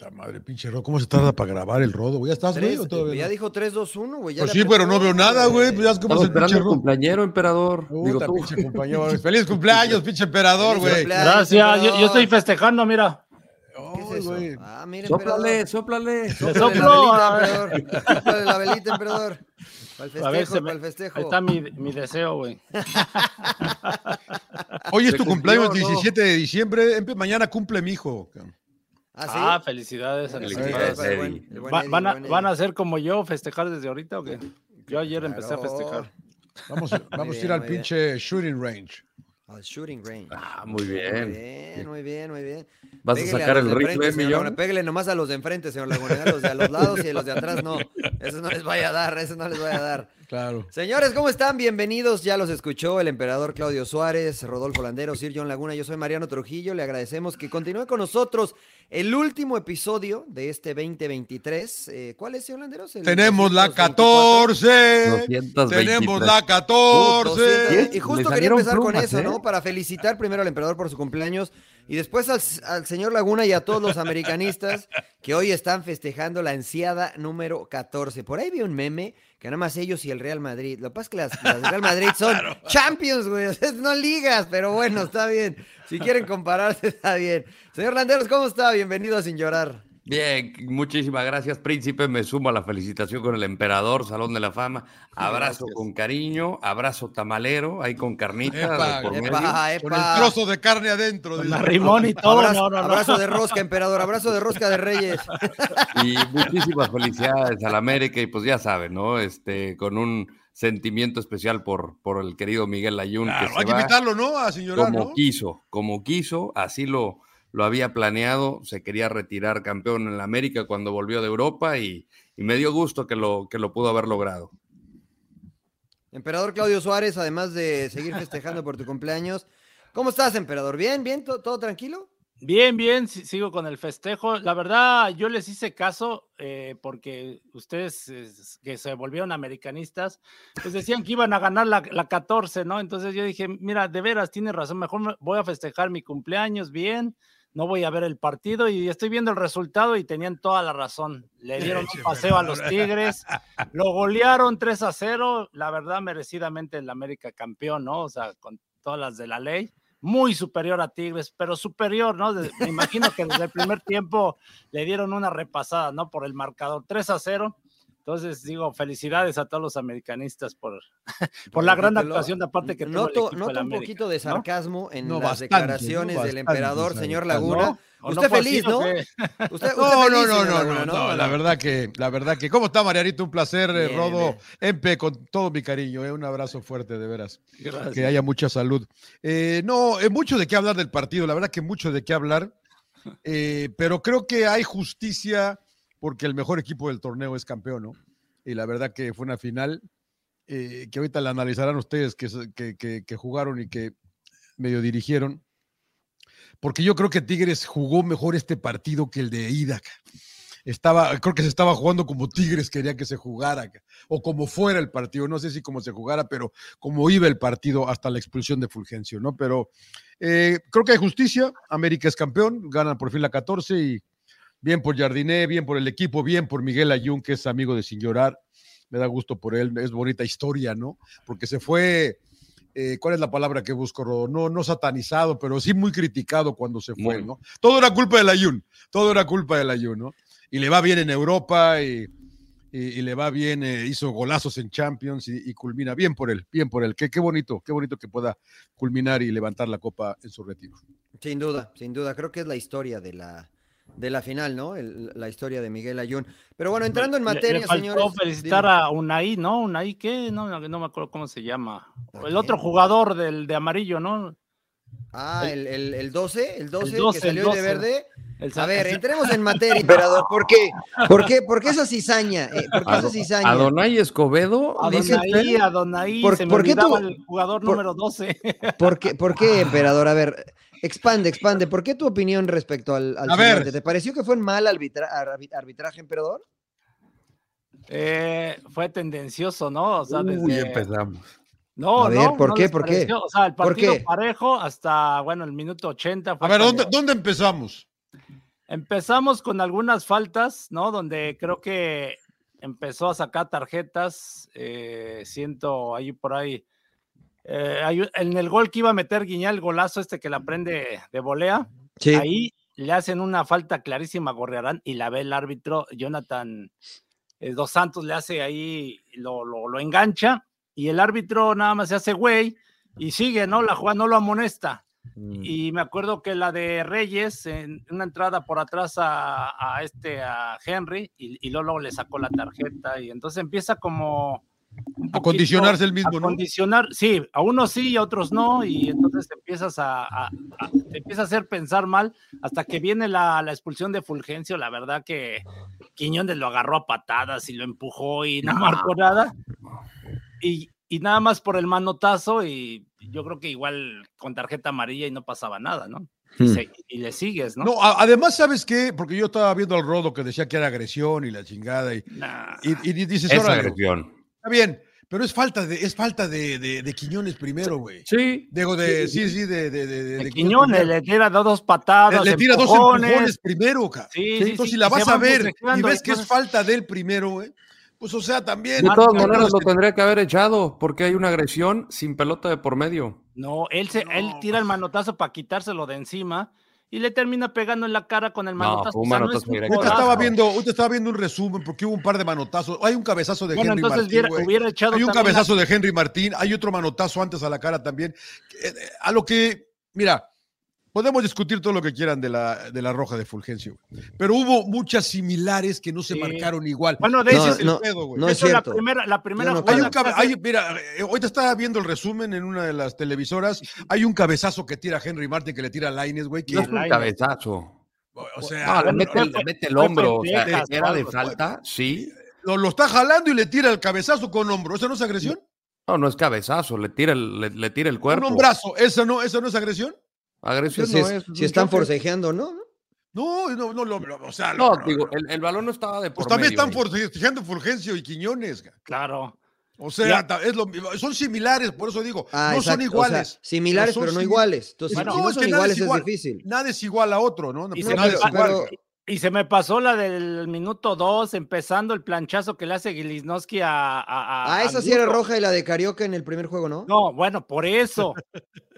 Puta madre, pinche Rodo, ¿cómo se tarda para grabar el Rodo? güey? ¿Ya estás, güey? Todavía ya no? dijo 3, 2, 1, güey. ya Pues sí, pero no veo nada, güey. Pues ya es como Estamos el esperando pinche el Rodo. cumpleañero, emperador. Digo Puta, tú. pinche compañero. Feliz cumpleaños, pinche emperador, güey. Gracias, yo, yo estoy festejando, mira. Güey. Ah, mira, Sóplale, emperador. sóplale. Sóplale soplo, la velita, emperador. Sóplale la velita, emperador. Para el ver, festejo, se para me- el festejo. ahí está mi, mi deseo, güey. Hoy es tu cumplió, cumpleaños, ¿no? 17 de diciembre. Mañana cumple mi hijo. Ah, sí. Ah, felicidades. a Felicidades, Eddie. buen- el buen Va- Eddie, ¿Van, a, ¿Van a ser como yo, festejar desde ahorita o qué? Yo ayer empecé a festejar. Vamos, vamos a bien, ir al bien. pinche shooting range. Al shooting range. Ah, muy Muy bien. bien, muy bien, muy bien. ¿Vas a Pégale sacar los el de rifle, millón? Pégale nomás a los de enfrente, señor Laguna. A los de a los lados y a los de atrás no. Eso no les vaya a dar, eso no les vaya a dar. Claro. Señores, ¿cómo están? Bienvenidos. Ya los escuchó el emperador Claudio Suárez, Rodolfo Landero, Sir John Laguna. Yo soy Mariano Trujillo. Le agradecemos que continúe con nosotros el último episodio de este 2023. Eh, ¿Cuál es, señor Landeros? El Tenemos la 224. 14. 223. Tenemos la Uh, 14. 200. Y justo quería empezar con eso, ¿eh? ¿no? Para felicitar primero al emperador por su cumpleaños y después al, al señor Laguna y a todos los americanistas que hoy están festejando la ansiada número 14. Por ahí vi un meme que nada más ellos y el Real Madrid. Lo que pasa es que las, Real Madrid son champions, güey. No ligas, pero bueno, está bien. Si quieren compararse, está bien. Señor Landeros, ¿cómo está? Bienvenido a Sin Llorar. Bien, muchísimas gracias, príncipe. Me sumo a la felicitación con el emperador, Salón de la Fama. Abrazo Gracias. con cariño, abrazo tamalero, ahí con carnita. Epa, por medio. Epa, Con el epa. trozo de carne adentro. Con la rimón y todo. Abrazo, no, no, no. abrazo de rosca, emperador. Abrazo de rosca de Reyes. Y muchísimas felicidades al América. Y pues ya saben, ¿no? Este, con un sentimiento especial por, por el querido Miguel Ayun. Claro, que se hay que va. invitarlo, ¿no? A señorar, como ¿no? quiso, como quiso, así lo, lo había planeado, se quería retirar campeón en la América cuando volvió de Europa y, y me dio gusto que lo, que lo pudo haber logrado. Emperador Claudio Suárez, además de seguir festejando por tu cumpleaños. ¿Cómo estás, emperador? ¿Bien? ¿Bien? ¿Todo, todo tranquilo? Bien, bien, si- sigo con el festejo. La verdad, yo les hice caso eh, porque ustedes eh, que se volvieron americanistas, pues decían que iban a ganar la, la 14, ¿no? Entonces yo dije, mira, de veras, tienes razón, mejor me- voy a festejar mi cumpleaños bien, no voy a ver el partido y estoy viendo el resultado y tenían toda la razón. Le dieron un paseo a los Tigres, lo golearon 3 a 0, la verdad, merecidamente el América campeón, ¿no? O sea, con todas las de la ley muy superior a Tigres, pero superior, ¿no? Me imagino que desde el primer tiempo le dieron una repasada, ¿no? Por el marcador 3 a 0. Entonces, digo, felicidades a todos los americanistas por, por la gran actuación de aparte que tuvo el Noto, noto un poquito de ¿no? sarcasmo en No, las bastante, ¿no? declaraciones del emperador, señor. Laguna. ¿No? ¿O Usted feliz, ¿no? Usted, usted No, feliz, no, no, no, Laguna, no, no, la verdad que, la verdad que, ¿cómo está Marianito? Un placer, eh, Bien, Rodo, bien. Empe, con todo mi cariño, eh, un abrazo fuerte, de veras, Gracias. que haya mucha salud. Eh, no, es mucho de qué hablar del partido, la verdad que mucho de qué hablar, eh, pero creo que hay justicia porque el mejor equipo del torneo es campeón, ¿no? Y la verdad que fue una final eh, que ahorita la analizarán ustedes que, que- que- jugaron y que medio dirigieron. Porque yo creo que Tigres jugó mejor este partido que el de ida. Estaba, creo que se estaba jugando como Tigres quería que se jugara, o como fuera el partido. No sé si como se jugara, pero como iba el partido hasta la expulsión de Fulgencio, ¿no? Pero eh, creo que hay justicia. América es campeón, ganan por fin la 14 y bien por Jardiné, bien por el equipo, bien por Miguel Ayun, que es amigo de Sin Llorar. Me da gusto por él, es bonita historia, ¿no? Porque se fue, eh, ¿cuál es la palabra que busco, Rodo? No, no satanizado, pero sí muy criticado cuando se fue, Muy. ¿no? Todo era culpa del Ayun, todo era culpa del Ayun, ¿no? Y le va bien en Europa y, y- y le va bien, eh, hizo golazos en Champions y, y culmina bien por él, bien por él. Qué, qué bonito, qué bonito que pueda culminar y levantar la copa en su retiro. Sin duda, sin duda. Creo que es la historia de la, de la final, ¿no? El- la historia de Miguel Ayun. Pero bueno, entrando en Le- materia, le faltó señores. felicitar dime. a Unai, ¿no? Unai, ¿qué? No, no, no me acuerdo cómo se llama. ¿A El otro jugador del de amarillo, ¿no? Ah, el, el, el 12, el 12, 12, que el salió hoy de 12. verde. El A ver, el- entremos en materia, emperador. ¿Por qué? ¿Por qué? ¿Por qué esa cizaña? Eh, ¿Por qué esa cizaña? Adonai Escobedo, Adonai? Adonai, ¿Por- se me por qué tú- el jugador por- número 12. ¿Por qué, por qué, emperador? A ver, expande, expande. ¿Por qué tu opinión respecto al, al A ver. ¿Te pareció que fue un mal arbitra- arbi- arbitraje, emperador? Eh, fue tendencioso, ¿no? O sea, uy, desde- empezamos. No, A ver, no, ¿por no qué? ¿Por qué? O sea, el ¿Por partido qué? parejo hasta, bueno, el minuto 80. A fue ver, ¿dónde, cuando- dónde empezamos? Empezamos con algunas faltas, ¿no? Donde creo que empezó a sacar tarjetas. eh, siento ahí por ahí. Eh, hay en el gol que iba a meter Guiñal, el golazo este que la prende de volea. Sí. Ahí le hacen una falta clarísima a Gorriarán y la ve el árbitro Jonathan eh, Dos Santos le hace ahí, lo, lo, lo engancha y el árbitro nada más se hace güey y sigue, ¿no? La jugada no lo amonesta. Mm. Y me acuerdo que la de Reyes, en una entrada por atrás a, a este, a Henry, y, y luego le sacó la tarjeta, y entonces empieza como... poquito condicionarse el mismo, a ¿no? condicionar, sí, a unos sí y a otros no, y entonces te empiezas a, a- a- te empieza a hacer pensar mal hasta que viene la, la expulsión de Fulgencio, la verdad que Quiñones lo agarró a patadas y lo empujó y no marcó nada, y, y nada más por el manotazo, y yo creo que igual con tarjeta amarilla y no pasaba nada, ¿no? Y, Hmm. se- y le sigues, ¿no? No, a- además, ¿sabes qué? Porque yo estaba viendo al Rodo que decía que era agresión y la chingada. Y, Nah. y, y dices, Es agresión. Está bien, pero es falta de, es falta de, de- de Quiñones primero, güey. Sí. Digo, de, sí, sí, de, de, de, de- De de Quiñones le tira dos patadas, le, le tira dos empujones. primero, ca. Sí, sí, Entonces, sí, si la vas a ver y ves que es falta del primero, güey, pues, o sea, también. De todas maneras lo tendría que haber echado porque hay una agresión sin pelota de por medio. No, él, se, él No. tira el manotazo para quitárselo de encima y le termina pegando en la cara con el No, manotazo. fue un O sea, no manotazo es un. Ahorita codazo. estaba viendo, ahorita estaba viendo un resumen porque hubo un par de manotazos. Hay un cabezazo de Bueno, Henry entonces Martín. hubiera, echado Hay un cabezazo de Henry Martín, hay otro manotazo antes a la cara también. Eh, eh, A lo que, mira, podemos discutir todo lo que quieran de la, de la roja de Fulgencio, güey, pero hubo muchas similares que no se Sí. marcaron igual. Bueno, de Ese es el no, pedo, güey. no es eso es la primera, la primera no Hay jugada un que cabe- hace- hay- mira, eh, ahorita estaba viendo el resumen en una de las televisoras. Hay un cabezazo que tira Henry Martin, que le tira a Laines, güey. Que, No es un cabezazo. o sea, No, le mete, el- fue- le mete el fue hombro. O sea, Texas, era de falta, sí. lo, lo está jalando y le tira el cabezazo con hombro. ¿Eso no es agresión? No, no es cabezazo, le tira el, le, le tira el Un cuerpo. hombrazo. ¿Eso no, ¿Eso no es agresión? Agresión si, no es- es. si están choque. forcejeando, ¿no? No, no, no, lo- lo- o sea, No, lo- digo, el, el balón no estaba de por pues también medio están forcejeando Fulgencio y Quiñones. Claro. O sea, es lo, son similares, por eso digo, Ah, no son exacto, o sea, iguales. similares, pero no iguales. Entonces, Bueno, si no, no es son que nada es iguales es igual. difícil. Nada es igual a otro, ¿no? Y No, se nada me- es pero- igual. pero- Y se me pasó la del minuto dos, empezando el planchazo que le hace Gilisnowski a. a, a- Ah, esa a sí era roja y la de Carioca en el primer juego, ¿no? No, bueno, por eso.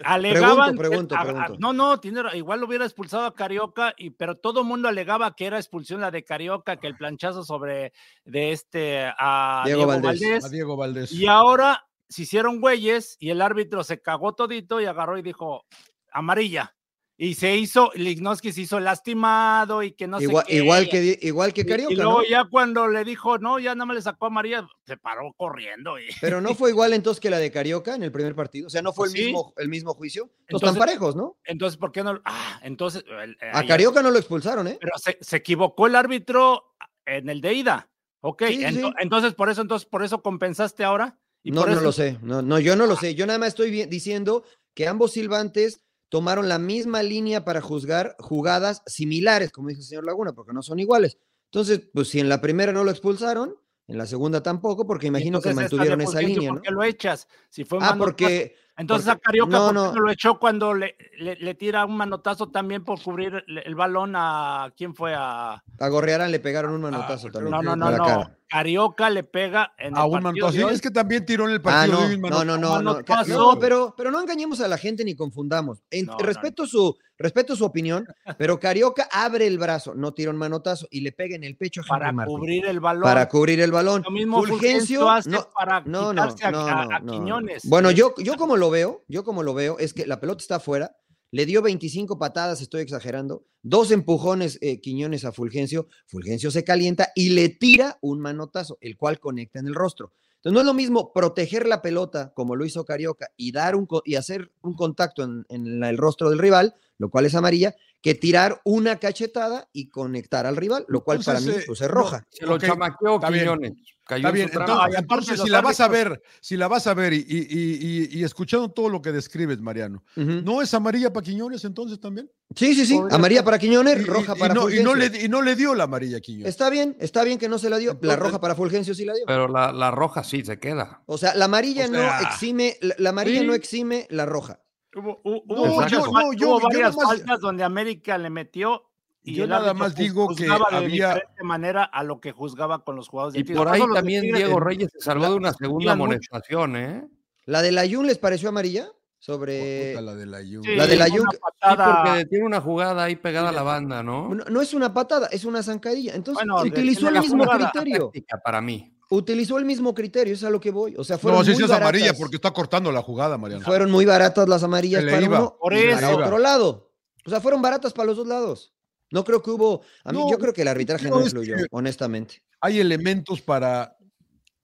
Alegaban. pregunto, a- a- pregunto. no, no, tiene, igual lo hubiera expulsado a Carioca, y, pero todo el mundo alegaba que era expulsión la de Carioca, que el planchazo sobre de este a Diego Diego, Valdés. Valdés. A Diego Valdés. Y ahora se hicieron güeyes y el árbitro se cagó todito y agarró y dijo amarilla. Y se hizo, Lignoski se hizo lastimado y que no igual, sé qué. igual que igual que Carioca, y luego ¿no? ya cuando le dijo, no, ya nada más le sacó amarilla, se paró corriendo. Y... Pero no fue igual entonces que la de Carioca en el primer partido. O sea, no fue el, Sí. mismo, el mismo juicio. Entonces, están parejos, ¿no? Entonces, ¿por qué no? Ah, entonces. el- A Carioca no lo expulsaron, ¿eh? Pero se, se equivocó el árbitro en el de ida. Ok, Sí, sí, ento- sí. entonces por eso, entonces por eso compensaste ahora. Y No, por no eso- lo sé. No, no, yo no lo sé. Yo nada más estoy diciendo que ambos silbantes tomaron la misma línea para juzgar jugadas similares, como dice el señor Laguna, porque no son iguales. Entonces, pues si en la primera no lo expulsaron, en la segunda tampoco, porque imagino que entonces mantuvieron esa línea, ¿por ¿no? qué lo echas? Si fue Ah, porque Entonces porque- a Carioca no, ¿por qué no. lo echó cuando le, le- le tira un manotazo también por cubrir el, el balón a quién fue a a Gorrearán le pegaron un manotazo Ah, también. no no no no cara. Carioca le pega en el A un partido manotazo. Sí, es que también tiró en el Ah, partido de no, no, no, no, no, manotazo. no, pero, pero no engañemos a la gente ni confundamos. En- No, no, respeto, Su, respeto su opinión, pero Carioca abre el brazo, no tira un manotazo y le pega en el pecho a Henry para cubrir el balón para cubrir el balón. lo mismo Fulgencio, Fulgencio hace no, para No, no, no, a. Quiñones Bueno, yo, yo como lo veo, yo como lo veo, es que la pelota está afuera, le dio 25 patadas, estoy exagerando, dos empujones eh, Quiñones a Fulgencio, Fulgencio se calienta y le tira un manotazo, el cual conecta en el rostro. Entonces no es lo mismo proteger la pelota como lo hizo Carioca y dar un co- y hacer un contacto en, en la- el rostro del rival, lo cual es amarilla, que tirar una cachetada y conectar al rival, lo cual para mí eh, pues, es no, roja. Se lo Ok, chamaqueó está bien. Quiñones. Cayó Está en bien, su entonces, si la vas a ver, si la vas a ver y, y- y- y- y escuchando todo lo que describes, Mariano. ¿no es amarilla para Quiñones entonces también? Sí, sí, sí, amarilla para Quiñones, roja y, para y no, y, no le, y no le dio la amarilla a Quiñones. Está bien, está bien que no se la dio. La roja para Fulgencio sí la dio. Pero la, la roja sí se queda. O sea, la amarilla O no exime, la, la amarilla sí. no exime la roja. Hubo, No, hubo muchas yo- fal- no, yo- hubo yo varias nomás- faltas donde América le metió y Yo nada más juz- digo que juzgaba de había- diferente manera a lo que juzgaba con los jugadores de Y por ahí de también Diego Reyes se salvó de una segunda amonestación, ¿eh? ¿La de la Jun les pareció amarilla? Sobre. la de la. Sí, La de la Jun- Sí, porque tiene una jugada ahí pegada a la banda, ¿no? No, no es una patada, es una zancadilla. Entonces, Bueno, de- utilizó de el mismo criterio. Para mí. Utilizó el mismo criterio, es a lo que voy. O sea, fueron No, sí, muy sí es amarilla baratas. porque está cortando la jugada, Mariano. Fueron muy baratas las amarillas para iba. uno Por y para otro lado. O sea, fueron baratas para los dos lados. No creo que hubo. A mí, No, yo creo que el arbitraje no, influyó, que- honestamente. Hay elementos para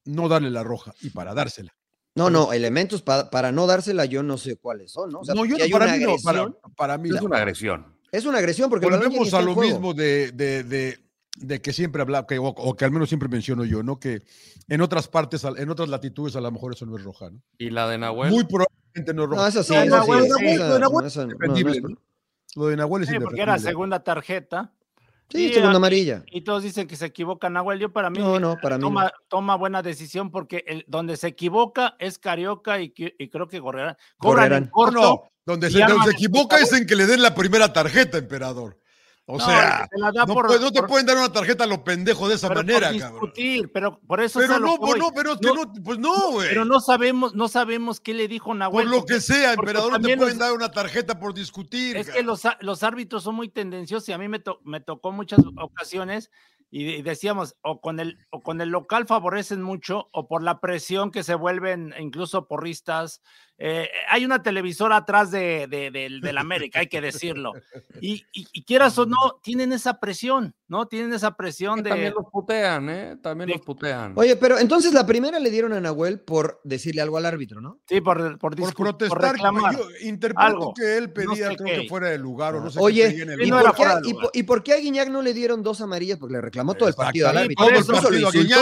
no darle la roja y para dársela. No, no, elementos pa- para no dársela, yo no sé cuáles son, ¿no? O sea, no, yo no, hay para una mí no, para, agresión. para mí Es una agresión. Es una agresión porque Volvemos a lo mismo de, de, de, de que siempre habla, que, o, o que al menos siempre menciono yo, ¿no? Que en otras partes, al- en otras latitudes, a lo mejor eso no es roja, ¿no? Y la de Nahuel. Muy probablemente no es roja. No, eso sí, No, eso sí. Nahuel, esa- Nahuel, esa- Nahuel esa- no, no es- Defendible, ¿no? Lo de Nahuel es Sí, porque era segunda tarjeta. Sí, Y, segunda amarilla. Y todos dicen que se equivoca Nahuel. Yo para mí, No, no, para mí no. toma, toma buena decisión porque el, donde se equivoca es Carioca y, y creo que Gorrerán. Cobran en Gorrerán. No, corto. no, donde y se, se equivoca es en que le den la primera tarjeta, emperador. O No, sea, se la da no, por- puede- no te por- pueden dar una tarjeta a lo pendejo de esa pero por manera, cabrón. discutir, pero por eso Pero no, pues no, pero es que No, pues no, güey. Pero no sabemos, no sabemos qué le dijo Nahuel. Por lo que sea, emperador, no te pueden los- dar una tarjeta por discutir. Es que cabrón. los, los árbitros son muy tendenciosos y a mí me, to- me tocó muchas ocasiones y, de- y decíamos, o con, el, o con el local favorecen mucho o por la presión que se vuelven incluso porristas. Eh, hay una televisora atrás de, de, del- del América, hay que decirlo. Y, y- y quieras o no, tienen esa presión, ¿no? Tienen esa presión de... También los putean, ¿eh? También de- los putean. Oye, pero entonces la primera le dieron a Nahuel por decirle algo al árbitro, ¿no? Sí, por, por, por por protestar, reclamar. yo interpreto algo. que él pedía, sé creo qué. que fuera de lugar o no sé Oye, qué pedía en el ¿y, por qué, de y lugar. por- y por qué a Guiñac no le dieron dos amarillas? Porque le reclamó todo el partido al árbitro. por Todo el eso- Incluso lo partido, a Guiñac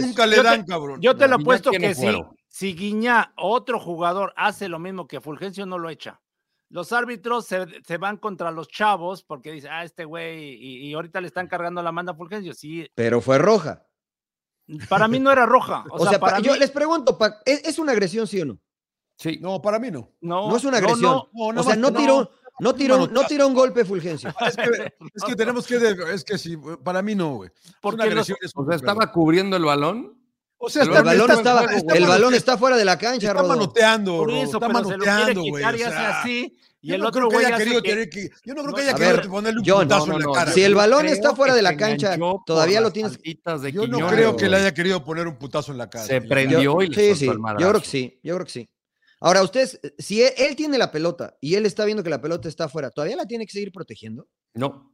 nunca Por le eso dan. cabrón. Yo te lo he Guiñac puesto tiene que fuero. Si Guiñá, otro jugador, hace lo mismo que Fulgencio, no lo echa. Los árbitros se, se van contra los chavos porque dicen, ah, este güey, y, y ahorita le están cargando la manda a Fulgencio. Sí, Pero fue roja. para mí no era roja. O, O, sea, sea, pa- para yo mí, les pregunto, pa- ¿es, es una agresión, sí o no? Sí. No, para mí no. no, No es una agresión. no, No, no o sea, no tiró, no tiró, no tiró un golpe Fulgencio. Es que, es que tenemos que. Es que sí, para mí no, güey. Es una los- agresión, es O sea, estaba cubriendo el balón. O sea, el El balón, está- estaba, el balón está fuera de la cancha, Está Rodo. manoteando, por eso, está manoteando, güey. quitar y o hace sea, así. Y yo el no otro creo que güey haya querido que- tener que- Yo no creo que No, haya a querido ver, ponerle un John, putazo No, en la cara. Si el balón está fuera de la cancha, todavía lo tienes- de Yo no creo que le haya querido poner un putazo en la cara. Se prendió Yo- y le sí, sí, el yo creo que sí, yo creo que sí. Ahora, ustedes, si él, él tiene la pelota y él está viendo que la pelota está afuera, ¿todavía la tiene que seguir protegiendo? No.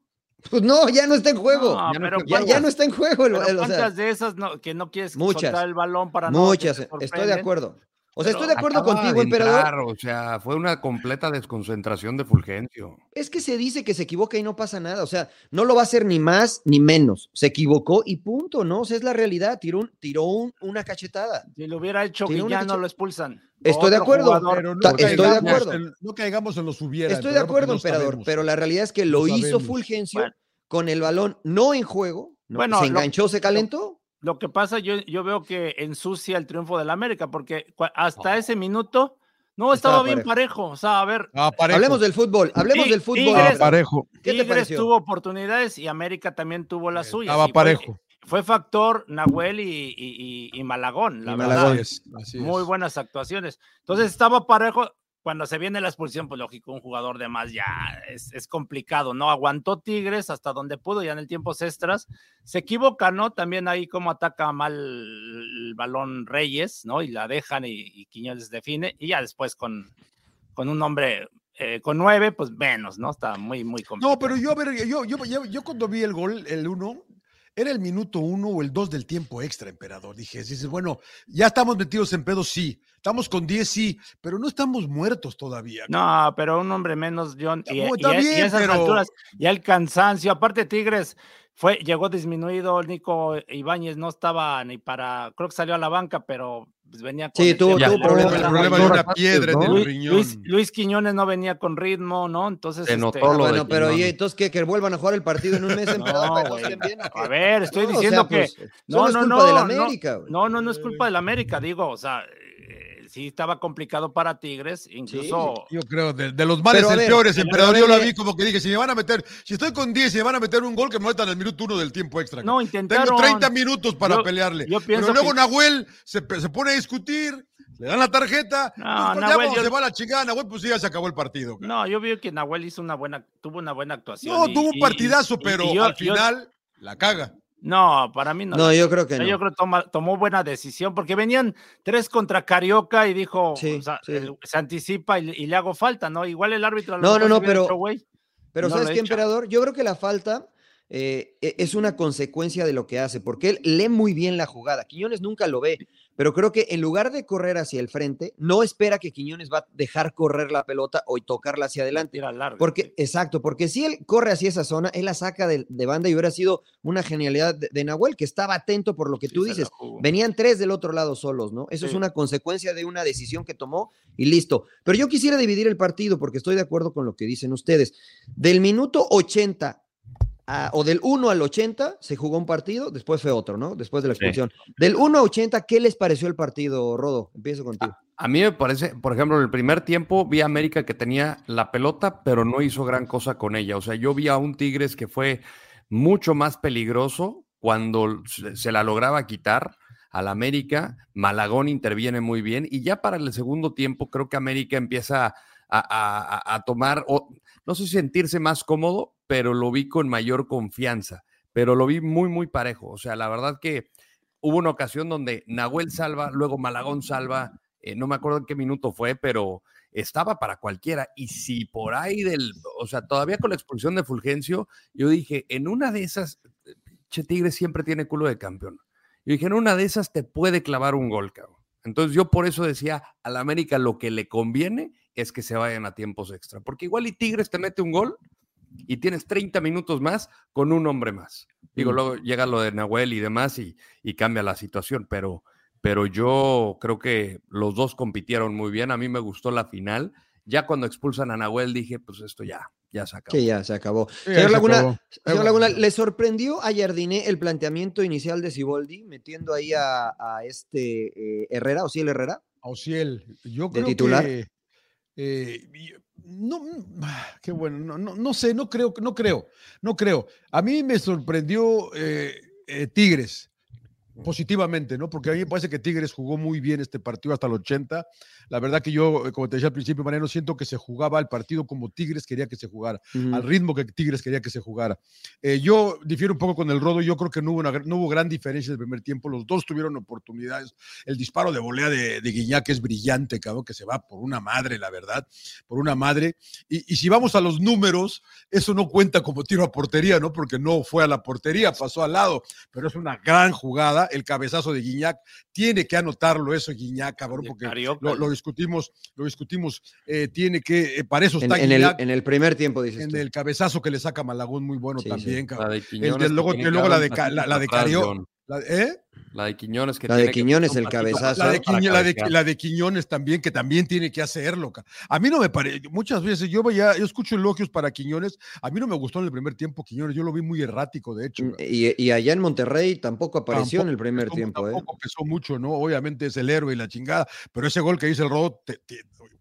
Pues no, ya no está en juego. No, Ya no pero está en ya, juego. ya no está en juego. el- pero el- o sea, ¿Cuántas de esas no, que no quieres Muchas. soltar el balón para no? muchas, te estoy de acuerdo. O sea, Pero estoy de acuerdo contigo, de emperador. entrar, o sea, fue una completa desconcentración de Fulgencio. Es que se dice que se equivoca y no pasa nada. O sea, no lo va a hacer ni más ni menos. Se equivocó y punto, ¿no? O sea, es la realidad. Tiró, un- tiró un- una cachetada. Si lo hubiera hecho que ya no lo expulsan. Estoy de acuerdo, jugador. Pero no estoy de caigamos acuerdo. en- no caigamos en los hubiera. Estoy de acuerdo, no emperador. sabemos. Pero la realidad es que lo No hizo sabemos. Fulgencio Bueno. con el balón no en juego. ¿no? Bueno, se lo- enganchó, se calentó. Lo que pasa, yo, yo veo que ensucia el triunfo del América, porque hasta No. ese minuto no Estaba estaba, bien parejo. O sea, a ver, Ah. Hablemos del fútbol. Hablemos del fútbol. Tigres- parejo. ¿Qué te pareció? tuvo oportunidades y América también tuvo las suyas. Estaba y fue- parejo. Fue, factor Nahuel y, y- y- y Malagón, la Y verdad. Malagón. Así es, así es. Muy buenas actuaciones. Entonces estaba parejo. Cuando se viene la expulsión, pues lógico, un jugador de más ya es, es complicado, ¿no? Aguantó Tigres hasta donde pudo, ya en el tiempo extras. Se equivoca, ¿no? También ahí como ataca mal el balón Reyes, ¿no? Y la dejan y, y Quiñones define. Y ya después con, con un hombre eh, con nueve, pues menos, ¿no? Está muy, muy complicado. No, pero yo, a ver, yo, yo, yo, yo cuando vi el gol, el uno, era el minuto uno o el dos del tiempo extra, emperador. Dije, dices, bueno, ya estamos metidos en pedos, sí. Estamos con 10, sí, pero no estamos muertos todavía. No, pero un hombre menos, John. Y, y está a- y bien, esas pero- alturas, ya el cansancio. Aparte, Tigres fue, llegó disminuido. Nico Ibáñez no estaba ni para, creo que salió a la banca, pero pues, venía con Sí, tuvo- problemas. El problema de una piedra en el Luis, riñón. Luis- Luis Quiñones no venía con ritmo, ¿no? Entonces, Se este, notó Ah, lo de bueno, pero ¿y Quiñones. entonces qué? ¿Que vuelvan a jugar el partido en un mes, emperador? No, que bien, ¿o qué? a ver, estoy No, o diciendo sea, que pues, es no, culpa no, de la no, América. güey. No, no, no es culpa del América, digo, o sea, sí estaba complicado para Tigres, incluso. yo creo, de, los males el peor es emperador. Yo lo vi como que dije, si me van a meter, si estoy con 10 y me van a meter un gol, que me metan el minuto uno del tiempo extra. No, intentaron. Tengo 30 minutos para pelearle. Pero luego Nahuel se, se pone a discutir le dan la tarjeta. No, Nahuel, se va la chingada, Nahuel, pues ya se acabó el partido. No, yo vi que Nahuel hizo una buena, tuvo una buena actuación. No, tuvo un partidazo, pero al final la caga. No, para mí no. No, yo creo que no. Yo creo que tomó buena decisión porque venían tres contra Carioca y dijo, se anticipa y, le hago falta, ¿no? Igual el árbitro. No, no, no, pero. pero, ¿sabes qué, emperador? Yo creo que la falta eh, e, es una consecuencia de lo que hace, porque él lee muy bien la jugada. Quiñones nunca lo ve pero creo que en lugar de correr hacia el frente, no espera que Quiñones va a dejar correr la pelota o tocarla hacia adelante. porque, exacto, porque si él corre hacia esa zona, él la saca de, banda y hubiera sido una genialidad de, Nahuel, que estaba atento por lo que tú dices. Venían tres del otro lado solos, ¿no? Eso es una consecuencia de una decisión que tomó y listo. Pero yo quisiera dividir el partido porque estoy de acuerdo con lo que dicen ustedes. Del minuto 80 o del 1 al 80 se jugó un partido, después fue otro, ¿no? Después de la expulsión. Del 1 a 80, ¿qué les pareció el partido, Rodo? Empiezo contigo. A, mí me parece, por ejemplo, en el primer tiempo vi a América que tenía la pelota, pero no hizo gran cosa con ella. O sea, yo vi a un Tigres que fue mucho más peligroso cuando se la lograba quitar al América. Malagón interviene muy bien y ya para el segundo tiempo creo que América empieza a, a tomar, o, no sé sentirse más cómodo, pero lo vi con mayor confianza, pero lo vi muy, muy parejo. O sea, la verdad que hubo una ocasión donde Nahuel salva, luego Malagón salva, eh, no me acuerdo en qué minuto fue, pero estaba para cualquiera. Y si por ahí del, o sea, todavía con la expulsión de Fulgencio, yo dije, en una de esas, Che Tigre siempre tiene culo de campeón. Yo dije, en una de esas te puede clavar un gol, cabrón. Entonces yo por eso decía, al América lo que le conviene es que se vayan a tiempos extra, porque igual y Tigres te mete un gol y tienes 30 minutos más con un hombre más. Digo, mm. luego llega lo de Nahuel y demás y, cambia la situación, pero, pero yo creo que los dos compitieron muy bien. A mí me gustó la final. Ya cuando expulsan a Nahuel dije, pues esto ya, ya se acabó. Sí, ya se acabó. señor, Laguna, ¿le sorprendió a Jardiné el planteamiento inicial de Siboldi, metiendo ahí a, este eh, Herrera, Ociel Herrera? Ociel, yo creo titular? que eh, no, mm, qué bueno, no, no, sé, no creo, no creo, no creo. A mí me sorprendió eh, eh, Tigres positivamente, ¿no? Porque a mí me parece que Tigres jugó muy bien este partido hasta el 80. La verdad que yo, eh, como te decía al principio, Mariano, siento que se jugaba el partido como Tigres quería que se jugara, al ritmo que Tigres quería que se jugara. Eh, yo difiero un poco con el Rodo, yo creo que no hubo, no hubo gran diferencia en el primer tiempo, los dos tuvieron oportunidades. El disparo de volea de, de Guiñac es brillante, cabrón, que se va por una madre, la verdad, por una madre. Y, y si vamos a los números, eso no cuenta como tiro a portería, ¿no? Porque no fue a la portería, pasó al lado, pero es una gran jugada el cabezazo de Guiñac. Tiene que anotarlo eso, Guiñac, cabrón, porque lo, discutimos, lo discutimos. Eh, tiene que, eh, para eso está en, Guiñac. En el, primer tiempo, dices. En el cabezazo que le saca Malagón, muy bueno también, cabrón. luego, la de, la, de Cario, ¿eh? La de Quiñones. Que la de Quiñones, el cabezazo. La de, Quiñones también, que también tiene que hacerlo. A mí no me parece, muchas veces yo veía, yo escucho elogios para Quiñones, a mí no me gustó en el primer tiempo Quiñones, yo lo vi muy errático, de hecho. Y, allá en Monterrey tampoco apareció en el primer tiempo. ¿eh? Tampoco pesó mucho, ¿no? Obviamente es el héroe y la chingada, pero ese gol que dice el Rodo,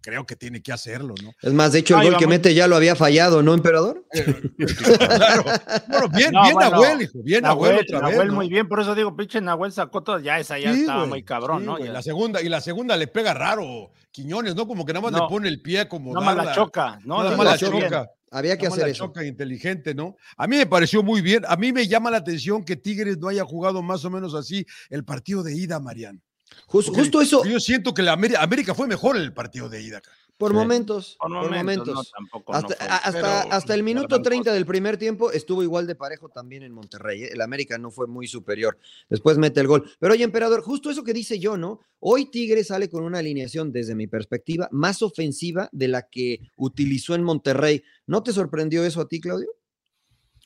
creo que tiene que hacerlo, ¿no? Es más, de hecho, el gol que mete ya lo había fallado, ¿no, emperador? Eh, claro. Bueno, bien, bien Nahuel, hijo, bien Nahuel, Nahuel muy bien, por eso digo, pinche Nahuel sacó todo, ya esa ya estaba muy cabrón, ¿no? La segunda, y la segunda le pega raro, Quiñones, ¿no? Como que nada más le pone el pie como. No más la choca, ¿no? Nada más la choca. Había que hacer la eso. choca inteligente, ¿no? A mí me pareció muy bien. A mí me llama la atención que Tigres no haya jugado más o menos así el partido de ida, Mariano justo eso. Yo siento que la América, fue mejor en el partido de ida. Por momentos, por momentos. hasta, hasta, el minuto 30 del primer tiempo estuvo igual de parejo también en Monterrey. ¿eh? El América no fue muy superior. Después mete el gol. Pero oye, emperador, justo eso que dice yo, ¿no? Hoy Tigre sale con una alineación, desde mi perspectiva, más ofensiva de la que utilizó en Monterrey. ¿No te sorprendió eso a ti, Claudio?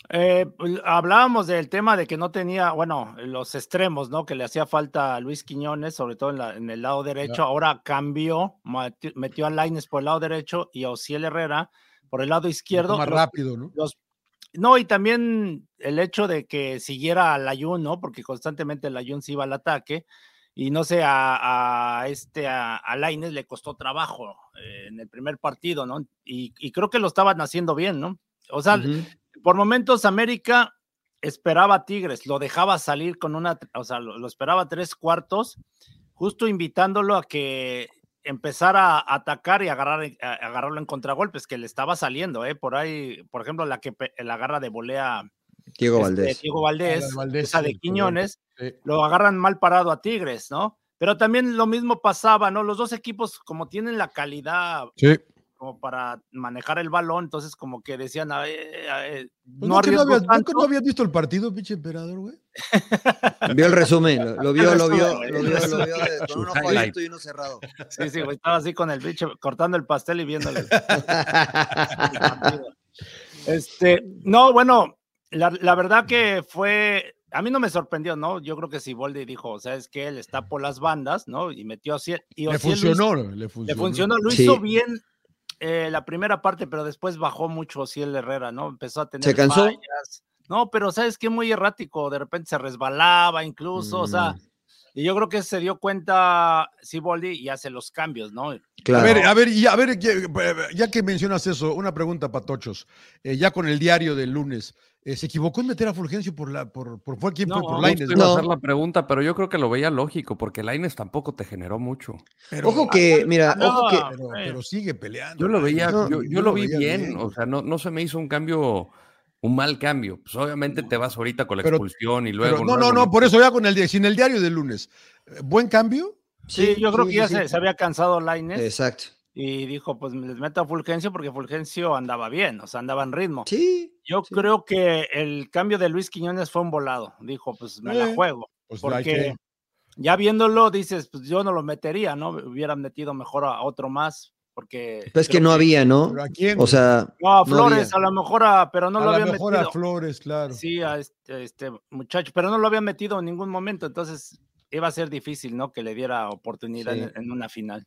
Eh, pues, hablábamos del tema de que no tenía, bueno, los extremos, ¿no? Que le hacía falta a Luis Quiñones, sobre todo en, el lado derecho. Ahora cambió, metió a Laines por el lado derecho y a Ociel Herrera por el lado izquierdo. Más rápido, ¿no? no, y también el hecho de que siguiera al Ayun, ¿no? Porque constantemente el Ayun se iba al ataque. y no sé, a, a este, a, a Lainez le costó trabajo eh, en el primer partido, ¿no? Y, y, creo que lo estaban haciendo bien, ¿no? O sea, uh -huh. Por momentos América esperaba a Tigres, lo dejaba salir con una, o sea, lo, lo esperaba tres cuartos, justo invitándolo a que empezara a atacar y agarrar, a agarrarlo en contragolpes, que le estaba saliendo, ¿eh? Por ahí, por ejemplo, la que la agarra de volea Diego Valdés. Este, Diego Valdés, ah, Valdés esa de Quiñones, sí. lo agarran mal parado a Tigres, ¿no? Pero también lo mismo pasaba, ¿no? Los dos equipos, como tienen la calidad sí. Como para manejar el balón, entonces como que decían, a ver, a ver, pues no, no, habías, ¿Nunca no habías visto el partido, pinche emperador, güey? vio el resumen, lo, lo vio, lo vio, lo vio, lo vio, de, con uno abierto y uno cerrado. Sí, sí, güey, estaba así con el bicho, cortando el pastel y viéndole. este, no, bueno, la, la, verdad que fue, a mí no me sorprendió, ¿no? Yo creo que si Boldi dijo, o sea, es que él está por las bandas, ¿no? Y metió así. Y le, funcionó, le funcionó, le funcionó. Lo sí. hizo bien eh, la primera parte, pero después bajó mucho Ociel Herrera, ¿no? Empezó a tener. ¿Se cansó? Fallas. No, pero sabes que muy errático, de repente se resbalaba incluso, mm. o sea. Y yo creo que se dio cuenta Siboldi y hace los cambios, ¿no? Claro. A ver, a ver, ya, a ver, ya que mencionas eso, una pregunta, Patochos. Eh, ya con el diario del lunes, eh, ¿se equivocó en meter a Fulgencio por la, por, por fue quién no, fue por Laines? No, a hacer la pregunta, pero yo creo que lo veía lógico, porque Laines tampoco te generó mucho. Pero, ojo que, ah, mira, no, ojo que. Pero, pero, sigue peleando. Yo lo veía, yo, yo, yo, lo vi bien, bien, o sea, no, no se me hizo un cambio un mal cambio. Pues obviamente te vas ahorita con la pero, expulsión y luego. Pero, no, luego, no, no, por eso ya con el sin el diario del lunes. ¿Buen cambio? Sí, yo creo sí, que ya sí. Se, se, había cansado Laines. Exacto. Y dijo, pues les meto a Fulgencio porque Fulgencio andaba bien, o sea, andaba en ritmo. Sí. Yo creo que el cambio de Luis Quiñones fue un volado. Dijo, pues me la juego. Pues porque que... ya viéndolo, dices, pues yo no lo metería, ¿no? Hubieran metido mejor a otro más porque pues es que no que, había, ¿no? ¿Pero a quién? O sea, no, a Flores, no a lo mejor a, pero no a lo había mejor metido. a Flores, claro. Sí, a este, este, muchacho, pero no lo había metido en ningún momento, entonces iba a ser difícil, ¿no? Que le diera oportunidad sí. en, en, una final.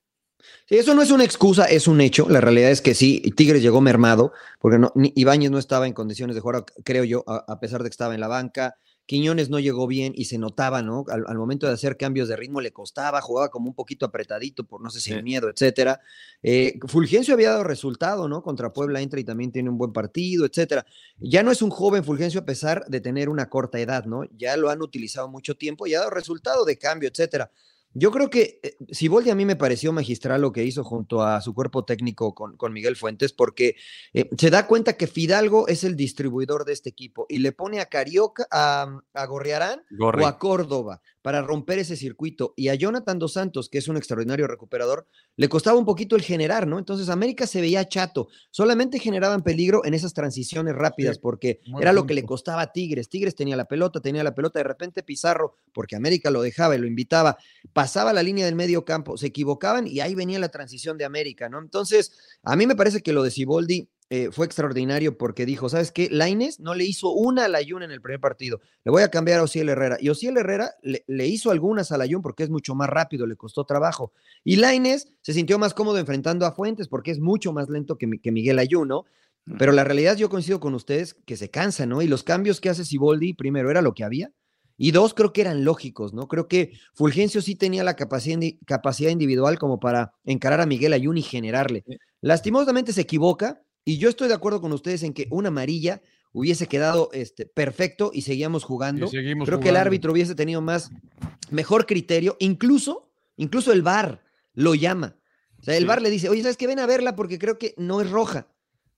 Eso no es una excusa, es un hecho. La realidad es que sí, Tigres llegó mermado, porque no, Ibáñez no estaba en condiciones de jugar, creo yo, a, a pesar de que estaba en la banca. Quiñones no llegó bien y se notaba, ¿no? Al, al, momento de hacer cambios de ritmo le costaba, jugaba como un poquito apretadito por no sé si sí. miedo, etcétera. Eh, Fulgencio había dado resultado, ¿no? Contra Puebla entra y también tiene un buen partido, etcétera. Ya no es un joven Fulgencio a pesar de tener una corta edad, ¿no? Ya lo han utilizado mucho tiempo y ha dado resultado de cambio, etcétera. Yo creo que eh, Siboldi a mí me pareció magistral lo que hizo junto a su cuerpo técnico con, con Miguel Fuentes, porque eh, se da cuenta que Fidalgo es el distribuidor de este equipo y le pone a Carioca, a, a Gorriarán Gorri. o a Córdoba para romper ese circuito. Y a Jonathan Dos Santos, que es un extraordinario recuperador, le costaba un poquito el generar, ¿no? Entonces América se veía chato, solamente generaban peligro en esas transiciones rápidas, porque era lo que le costaba a Tigres. Tigres tenía la pelota, tenía la pelota, de repente Pizarro, porque América lo dejaba y lo invitaba, pasaba la línea del medio campo, se equivocaban y ahí venía la transición de América, ¿no? Entonces, a mí me parece que lo de Siboldi eh, fue extraordinario porque dijo, ¿sabes qué? Laines no le hizo una a Layun en el primer partido. Le voy a cambiar a Ociel Herrera. Y Ociel Herrera le, le, hizo algunas a Layun porque es mucho más rápido, le costó trabajo. Y Laines se sintió más cómodo enfrentando a Fuentes porque es mucho más lento que, que Miguel Ayun, ¿no? Pero la realidad yo coincido con ustedes que se cansa, ¿no? Y los cambios que hace Siboldi, primero, era lo que había. Y dos, creo que eran lógicos, ¿no? Creo que Fulgencio sí tenía la capacidad, capacidad individual como para encarar a Miguel Ayun y generarle. Lastimosamente se equivoca, y yo estoy de acuerdo con ustedes en que una amarilla hubiese quedado este, perfecto y seguíamos jugando. Y Creo jugando. que el árbitro hubiese tenido más, mejor criterio. Incluso, incluso el VAR lo llama. O sea, el sí. VAR le dice, oye, ¿sabes qué? Ven a verla porque creo que no es roja.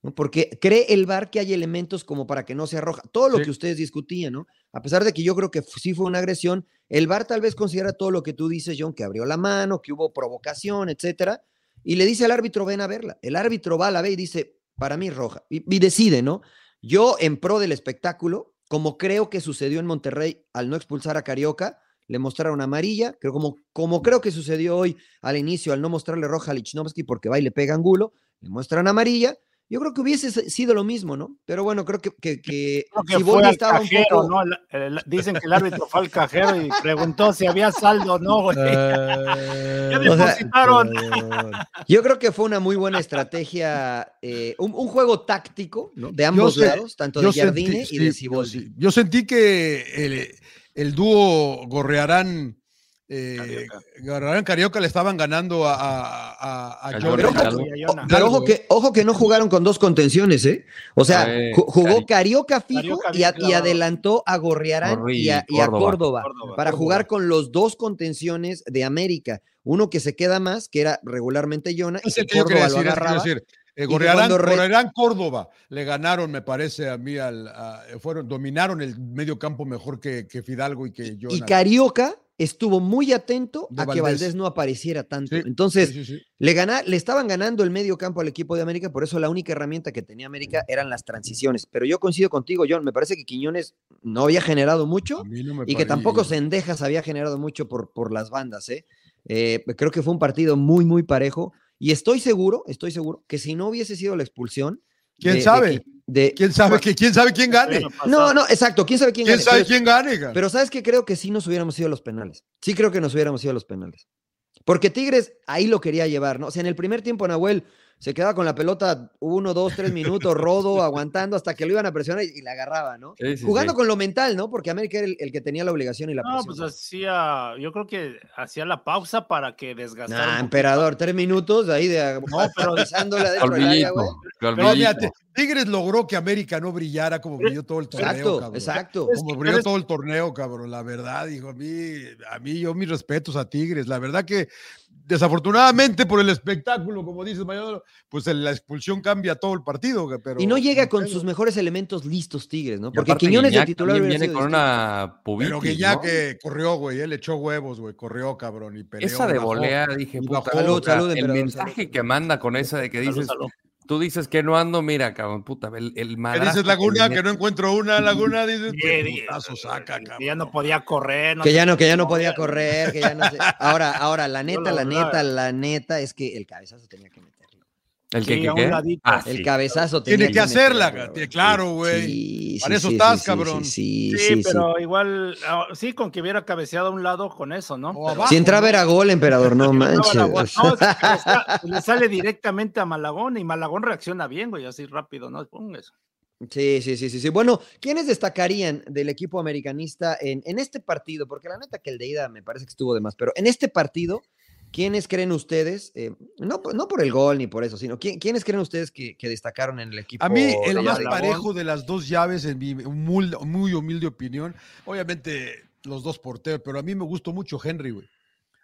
¿no? Porque cree el VAR que hay elementos como para que no sea roja. Todo lo sí. que ustedes discutían, ¿no? A pesar de que yo creo que sí fue una agresión, el VAR tal vez considera todo lo que tú dices, John, que abrió la mano, que hubo provocación, etcétera, y le dice al árbitro, ven a verla. El árbitro va a la ve y dice, para mí roja. Y, decide, ¿no? Yo en pro del espectáculo, como creo que sucedió en Monterrey al no expulsar a Carioca, le mostraron amarilla, creo como, como creo que sucedió hoy al inicio al no mostrarle roja a Lichnowsky porque va y le pega angulo, le muestran amarilla, yo creo que hubiese sido lo mismo, ¿no? Pero bueno, creo que, que, que, creo que si fue al estaba cajero, un poco... ¿no? El, el, dicen que el árbitro fue al cajero y preguntó si había saldo o no, güey. Uh, ya depositaron. O sea, yo creo que fue una muy buena estrategia, eh, un, un, juego táctico, ¿no? De ambos sé, lados, tanto de Jardine sentí, y de Ciboldi. Sí, yo sentí que el, el dúo Gorrearán Eh, Carioca. Gorriarán Carioca le estaban ganando a, a. Pero ojo, Y a Jonah. pero Algo, ojo que, ojo que no jugaron con dos contenciones, ¿eh? O sea, Eh, ju- jugó Cari- Carioca fijo Carioca y, a- y adelantó a Gorriarán Gorri y a, y y a Córdoba. Córdoba, Córdoba. para Córdoba. jugar con los dos contenciones de América. Uno que se queda más, que era regularmente Jonah, y Es que yo Córdoba quería lo decir, que agarraba. Eh, que Gorriarán, cuando re- Gorriarán, Córdoba le ganaron, me parece a mí, al, a- fueron, dominaron el medio campo mejor que, que Fidalgo y que Y Jonah. Carioca estuvo muy atento De a que Valdés. No apareciera tanto. Sí, Entonces, Sí, sí, sí. Le, gana, le estaban ganando el medio campo al equipo de América, por eso la única herramienta que tenía América eran las transiciones. Pero yo coincido contigo, John, me parece que Quiñones no había generado mucho no y que tampoco Sendejas había generado mucho por, por las bandas. ¿eh? Eh, creo que fue un partido muy, muy parejo y estoy seguro, estoy seguro que si no hubiese sido la expulsión... ¿Quién de- sabe? De- ¿Quién sabe, que, ¿Quién sabe quién gane? No, no, exacto, quién sabe quién, ¿Quién gane, sabe pero- quién gane? pero sabes que creo que sí nos hubiéramos ido a los penales. Sí creo que nos hubiéramos ido a los penales. Porque Tigres ahí lo quería llevar, ¿no? O sea, en el primer tiempo Nahuel se quedaba con la pelota uno, dos, tres minutos, rodo, aguantando hasta que lo iban a presionar y, y la agarraba, ¿no? Sí, sí, Jugando sí. con lo mental, ¿no? Porque América era el, el que tenía la obligación y la No, presión. pues hacía, yo creo que hacía la pausa para que desgastara. Poquito. emperador, tres minutos ahí de No, pero- pisándola dentro del área, Olvidito, güey. No, olvidito. mira, Tigres logró que América no brillara como brilló todo el torneo. Exacto, cabrón. exacto. Como brilló todo el torneo, cabrón. La verdad, dijo a mí, a mí, yo mis respetos a Tigres. La verdad que desafortunadamente por el espectáculo, como dices, Mayadoro, pues la expulsión cambia todo el partido. Pero Y no llega con sus mejores elementos listos Tigres, ¿no? Porque Quiñones de titular viene con distinto. una pubitis, Pero que ya ¿no? que corrió, güey, él echó huevos, güey, corrió, cabrón, y peleó. Esa de volea, dije, puta. Salud, salud, el mensaje salud. que manda con esa de que Salud, dices, salud. Tú dices que no ando, mira, cabrón, puta, el, el ¿Qué dices, Laguna? le Que no encuentro una, Laguna, dices, que di- putazo saca, que cabrón. ya no podía correr. que sé ya no, que ya qué, no podía correr, que ya no sé. Ahora, ahora, la neta, la neta, la neta es que el cabezazo tenía que meterlo. El que, Sí, que, a un que- ladito. Ah, El sí. cabezazo Tiene que hacerla, ca- claro, güey. Sí, Para eso sí, estás, sí, cabrón. Sí, sí, Sí, sí, sí. pero igual, ah, sí, con que hubiera cabeceado a un lado con eso, ¿no? Pero- abajo. Si entraba era gol, emperador, no manches. Malagón, no, es que le, sale directamente a Malagón y Malagón reacciona bien, güey, así rápido, ¿no? Pum, eso. Sí, sí, sí, sí, sí. Bueno, ¿quiénes destacarían del equipo americanista en, en este partido? Porque la neta que el de ida me parece que estuvo de más, pero en este partido, ¿quiénes creen ustedes? eh, no, por- no por el gol ni por eso, sino ¿quién- ¿quiénes creen ustedes que, que destacaron en el equipo? A mí, el más parejo de las dos llaves, en mi humilde- muy humilde opinión, obviamente los dos porteros, pero a mí me gustó mucho Henry, güey.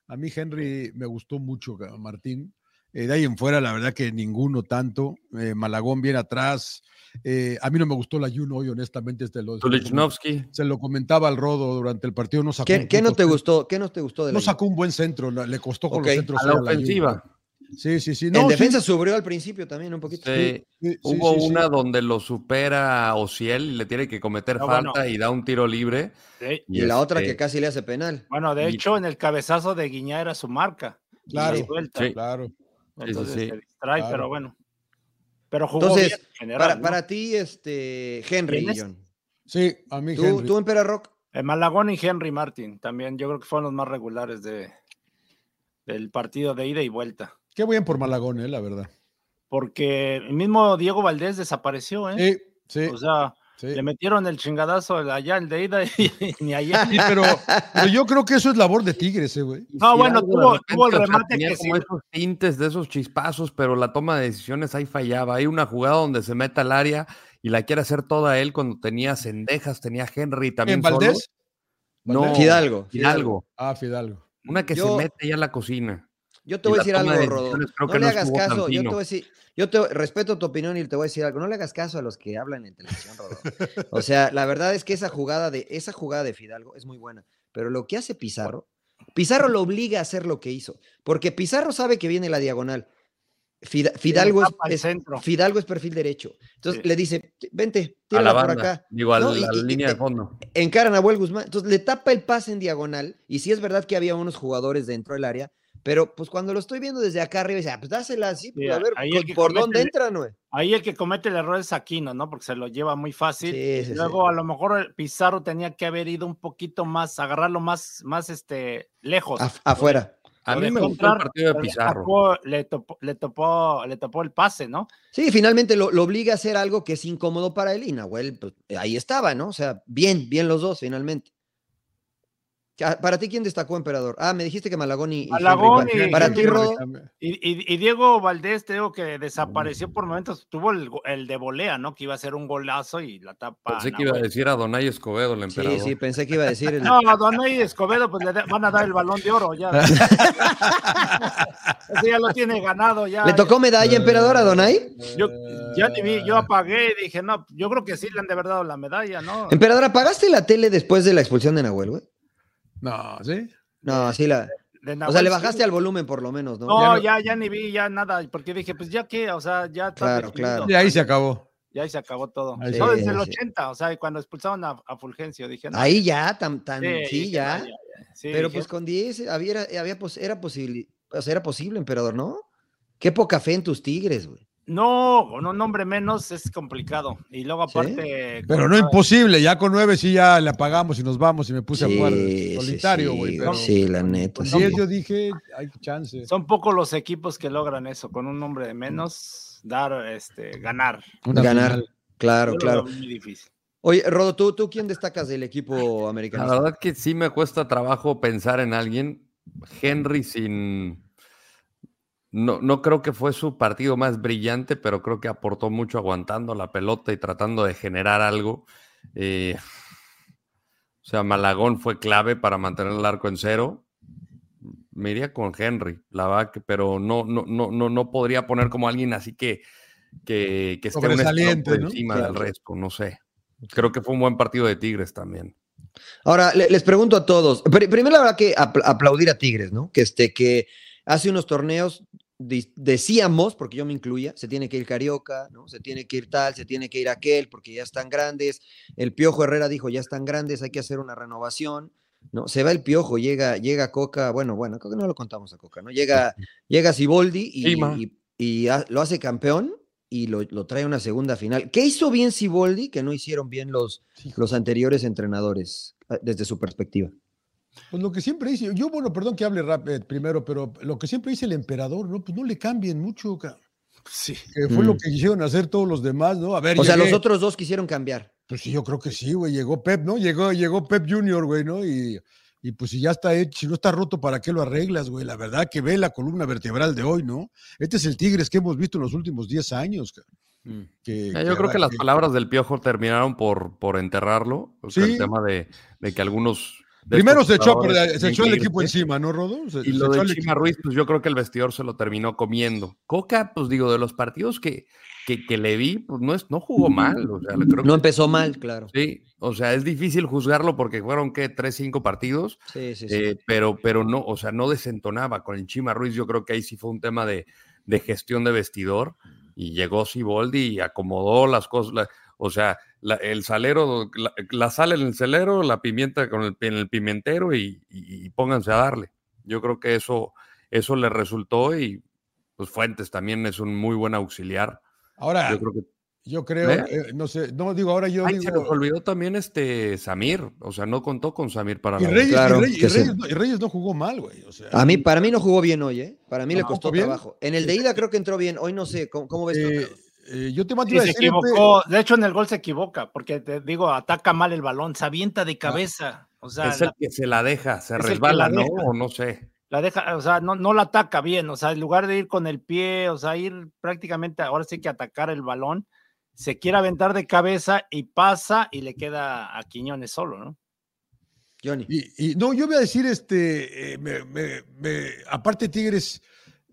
A mí Henry me gustó mucho, Martín. Eh, de ahí en fuera, la verdad que ninguno tanto. Eh, Malagón bien atrás. Eh, a mí no me gustó la Juno hoy, honestamente. Este lo, se, lo, comen- Tulichnowski. se lo comentaba al Rodo durante el partido. No sacó ¿Qué, no te gustó? ¿Qué no te gustó de la No sacó un buen centro, la- le costó con Ok, los centros. A la ofensiva. Sí, sí, sí. En No, sí, defensa subió al principio también un poquito. Sí, sí, sí, Hubo sí, sí. una donde lo supera Ociel y le tiene que cometer Ah, falta bueno. y da un tiro libre. Sí. Y, la otra este, que casi le hace penal. Bueno, de Y- hecho, en el cabezazo de Guiñá era su marca. Claro, Y la suelta. sí. Claro. Entonces sí. se distrae, Claro. pero bueno. Pero jugó Entonces, bien en general, Para, ¿no? para ti, este, Henry. Sí, a mí ¿Tú, Henry. tú Empera Rock? Eh, Malagón y Henry Martin también, yo creo que fueron los más regulares de, del partido de ida y vuelta. Qué bien por Malagón, eh, la verdad. Porque el mismo Diego Valdés desapareció, ¿eh? Sí, sí, O sea, sí. le metieron el chingadazo allá, el de ida, y ni allá. Sí, pero, pero yo creo que eso es labor de Tigres, eh, güey. No, bueno, tuvo, repente, tuvo el o sea, remate tenía que como sí. esos tintes de esos chispazos, pero la toma de decisiones ahí fallaba. Hay una jugada donde se mete al área y la quiere hacer toda él cuando tenía Cendejas, tenía Henry también. ¿En Valdés? solo. No. Fidalgo. Fidalgo. Ah, Fidalgo. Una que Yo- se mete ya a la cocina. Yo te voy a decir algo, de Rodo. No que le no hagas caso. Yo te voy a decir, yo te respeto tu opinión y te voy a decir algo. No le hagas caso a los que hablan en televisión, Rodo. O sea, la verdad es que esa jugada de esa jugada de Fidalgo es muy buena, pero lo que hace Pizarro, Pizarro lo obliga a hacer lo que hizo, porque Pizarro sabe que viene la diagonal. Fida- Fidalgo es, es- centro. Fidalgo es perfil derecho. Entonces Sí. le dice, vente, tírala por acá. Digo, a No, la, y- línea y- de fondo. encaran a Nahuel Guzmán. Entonces le tapa el pase en diagonal. Y sí es verdad que había unos jugadores dentro del área. Pero pues cuando lo estoy viendo desde acá arriba, dice, ah, pues dásela así, pues, a ver con- por dónde el- entran, güey. Ahí el que comete el error es Aquino, ¿no? Porque se lo lleva muy fácil. Sí, sí, sí. Luego a lo mejor el Pizarro tenía que haber ido un poquito más, agarrarlo más, más este, lejos. Af- afuera. A mí me gustó el entrar, partido de pero le Pizarro. le, topó, le, topó, le topó el pase, ¿no? Sí, finalmente lo, lo obliga a hacer algo que es incómodo para él. Y Nahuel, pues, ahí estaba, ¿no? O sea, bien, bien los dos, finalmente. Ah, Para ti, ¿quién destacó, emperador? Ah, me dijiste que Malagón y, y Malagón Henry. y- Para y- ti, Rodo. Y, y- y Diego Valdés, te digo que desapareció por momentos, tuvo el, el de volea, ¿no? Que iba a ser un golazo y la tapa. Pensé que iba a decir a Donay Escobedo, el emperador. Sí, sí, pensé que iba a decir el... No, a Donay Escobedo, pues le van a dar el balón de oro ya. Ese ya lo tiene ganado ya. ¿Le tocó medalla, emperador, a Donay? Yo ya ni vi, yo apagué y dije, no, yo creo que sí le han de haber dado la medalla, ¿no? Emperador, ¿apagaste la tele después de la expulsión de Nahuel, güey? No, ¿sí? No, sí la... O sea, le sí. bajaste al volumen por lo menos, ¿no? No, Ya no- ya, ya ni vi ya nada, porque dije, pues ya qué, o sea, ya está Claro, definido. claro. Y ahí se acabó. Ya ahí se acabó todo. Sí. desde el Sí. 80, o sea, cuando expulsaron a, a Fulgencio, dije, no, Ahí ya, tan, tan, sí, ya. Sí, Pero dije, pues con 10 había, había, pos- era posible, o sea, era posible, emperador, ¿no? Qué poca fe en tus tigres, güey. No, con un nombre menos es complicado. Y luego ¿Sí? aparte. Pero no imposible, ya con nueve sí ya le apagamos y nos vamos y me puse a jugar solitario, güey. pero sí, la neta. sí. yo dije, hay chance. Son pocos los equipos que logran eso, con un nombre de menos, dar, este, ganar. Una Ganar. final. Claro, claro. muy difícil. Oye, Rodo, ¿tú, ¿tú quién destacas del equipo La americano? verdad que sí me cuesta trabajo pensar en alguien. Henry sin... No, no creo que fue su partido más brillante, pero creo que aportó mucho aguantando la pelota y tratando de generar algo. Eh, o sea, Malagón fue clave para mantener el arco en cero. Me iría con Henry, la verdad pero no, no, no, no, no podría poner como alguien así que, que, que esté un ¿no? encima Claro. del resto, no sé. Creo que fue un buen partido de Tigres también. Ahora, le- les pregunto a todos. Pri- primero, la verdad que apl- aplaudir a Tigres, ¿no? Que, este, que hace unos torneos decíamos, porque yo me incluía, se tiene que ir Carioca, ¿no? Se tiene que ir tal, se tiene que ir aquel, porque ya están grandes. El Piojo Herrera dijo, ya están grandes, hay que hacer una renovación, ¿no? Se va el Piojo, llega, llega Coca, bueno, bueno, creo que no lo contamos a Coca, ¿no? Llega, llega Siboldi y, lo hace campeón y lo, lo trae a una segunda final. ¿Qué hizo bien Siboldi que no hicieron bien los, los anteriores entrenadores eh, desde su perspectiva? Pues lo que siempre dice, yo, bueno, perdón que hable rápido primero, pero lo que siempre dice el emperador, ¿no? Pues no le cambien mucho, ca- Sí. que fue lo Mm. que quisieron hacer todos los demás, ¿no? A ver, O sea, los otros dos quisieron cambiar. Pues sí, yo creo que sí, güey. Llegó Pep, ¿no? Llegó, llegó Pep Junior, güey, ¿no? Y, y pues si ya está hecho, si no está roto, ¿para qué lo arreglas, güey? La verdad que ve la columna vertebral de hoy, ¿no? Este es el Tigres que hemos visto en los últimos 10 años. ca- que- Ya, yo creo que las palabras del Piojo terminaron por, por enterrarlo. O sea, Sí. El tema de, de que algunos. Primero se echó, se echó el equipo encima, ¿no, Rodo? Se- Y se lo echó de Chima Ruiz, pues yo creo que el vestidor se lo terminó comiendo. Coca, pues digo, de los partidos que, que, que le vi, pues no, es, no jugó mal. O sea, creo No que empezó mal, claro. sí. O sea, es difícil juzgarlo porque fueron, ¿qué? Tres, cinco partidos. Sí, sí, sí. Eh, pero, pero no, o sea, no desentonaba con el Chima Ruiz. Yo creo que ahí sí fue un tema de, de gestión de vestidor. Y llegó Siboldi y acomodó las cosas. la- o sea, la- el salero, la, la sal en el salero, la pimienta con el, en el pimentero y, y- y pónganse a darle. Yo creo que eso, eso le resultó y pues Fuentes también es un muy buen auxiliar. Ahora, Yo creo que yo creo, ¿Eh? eh, no sé, no digo, ahora yo Ay, se digo. nos olvidó también este Samir. O sea, no contó con Samir para Y la Reyes, Claro, Reyes- y Reyes no, y Reyes no jugó mal, güey. O sea, A mí, para mí no jugó bien hoy, ¿eh? Para mí le ¿No costó trabajo. En el de ida creo que entró bien. Hoy no sé. ¿Cómo, cómo ves? eh? Eh, yo te mando Sí, a se decir, Epe, equivocó. De hecho, en el gol se equivoca, porque te digo, ataca mal el balón, se avienta de cabeza. O sea, Es el la, que se la deja, se resbala, la ¿no? O no sé. la deja, o sea, no, no la ataca bien. O sea, en lugar de ir con el pie, o sea, ir prácticamente, ahora sí que atacar el balón, se quiere aventar de cabeza y pasa y le queda a Quiñones solo, ¿no? Johnny. Y, y no, yo voy a decir, este, eh, me- me- me- aparte Tigres,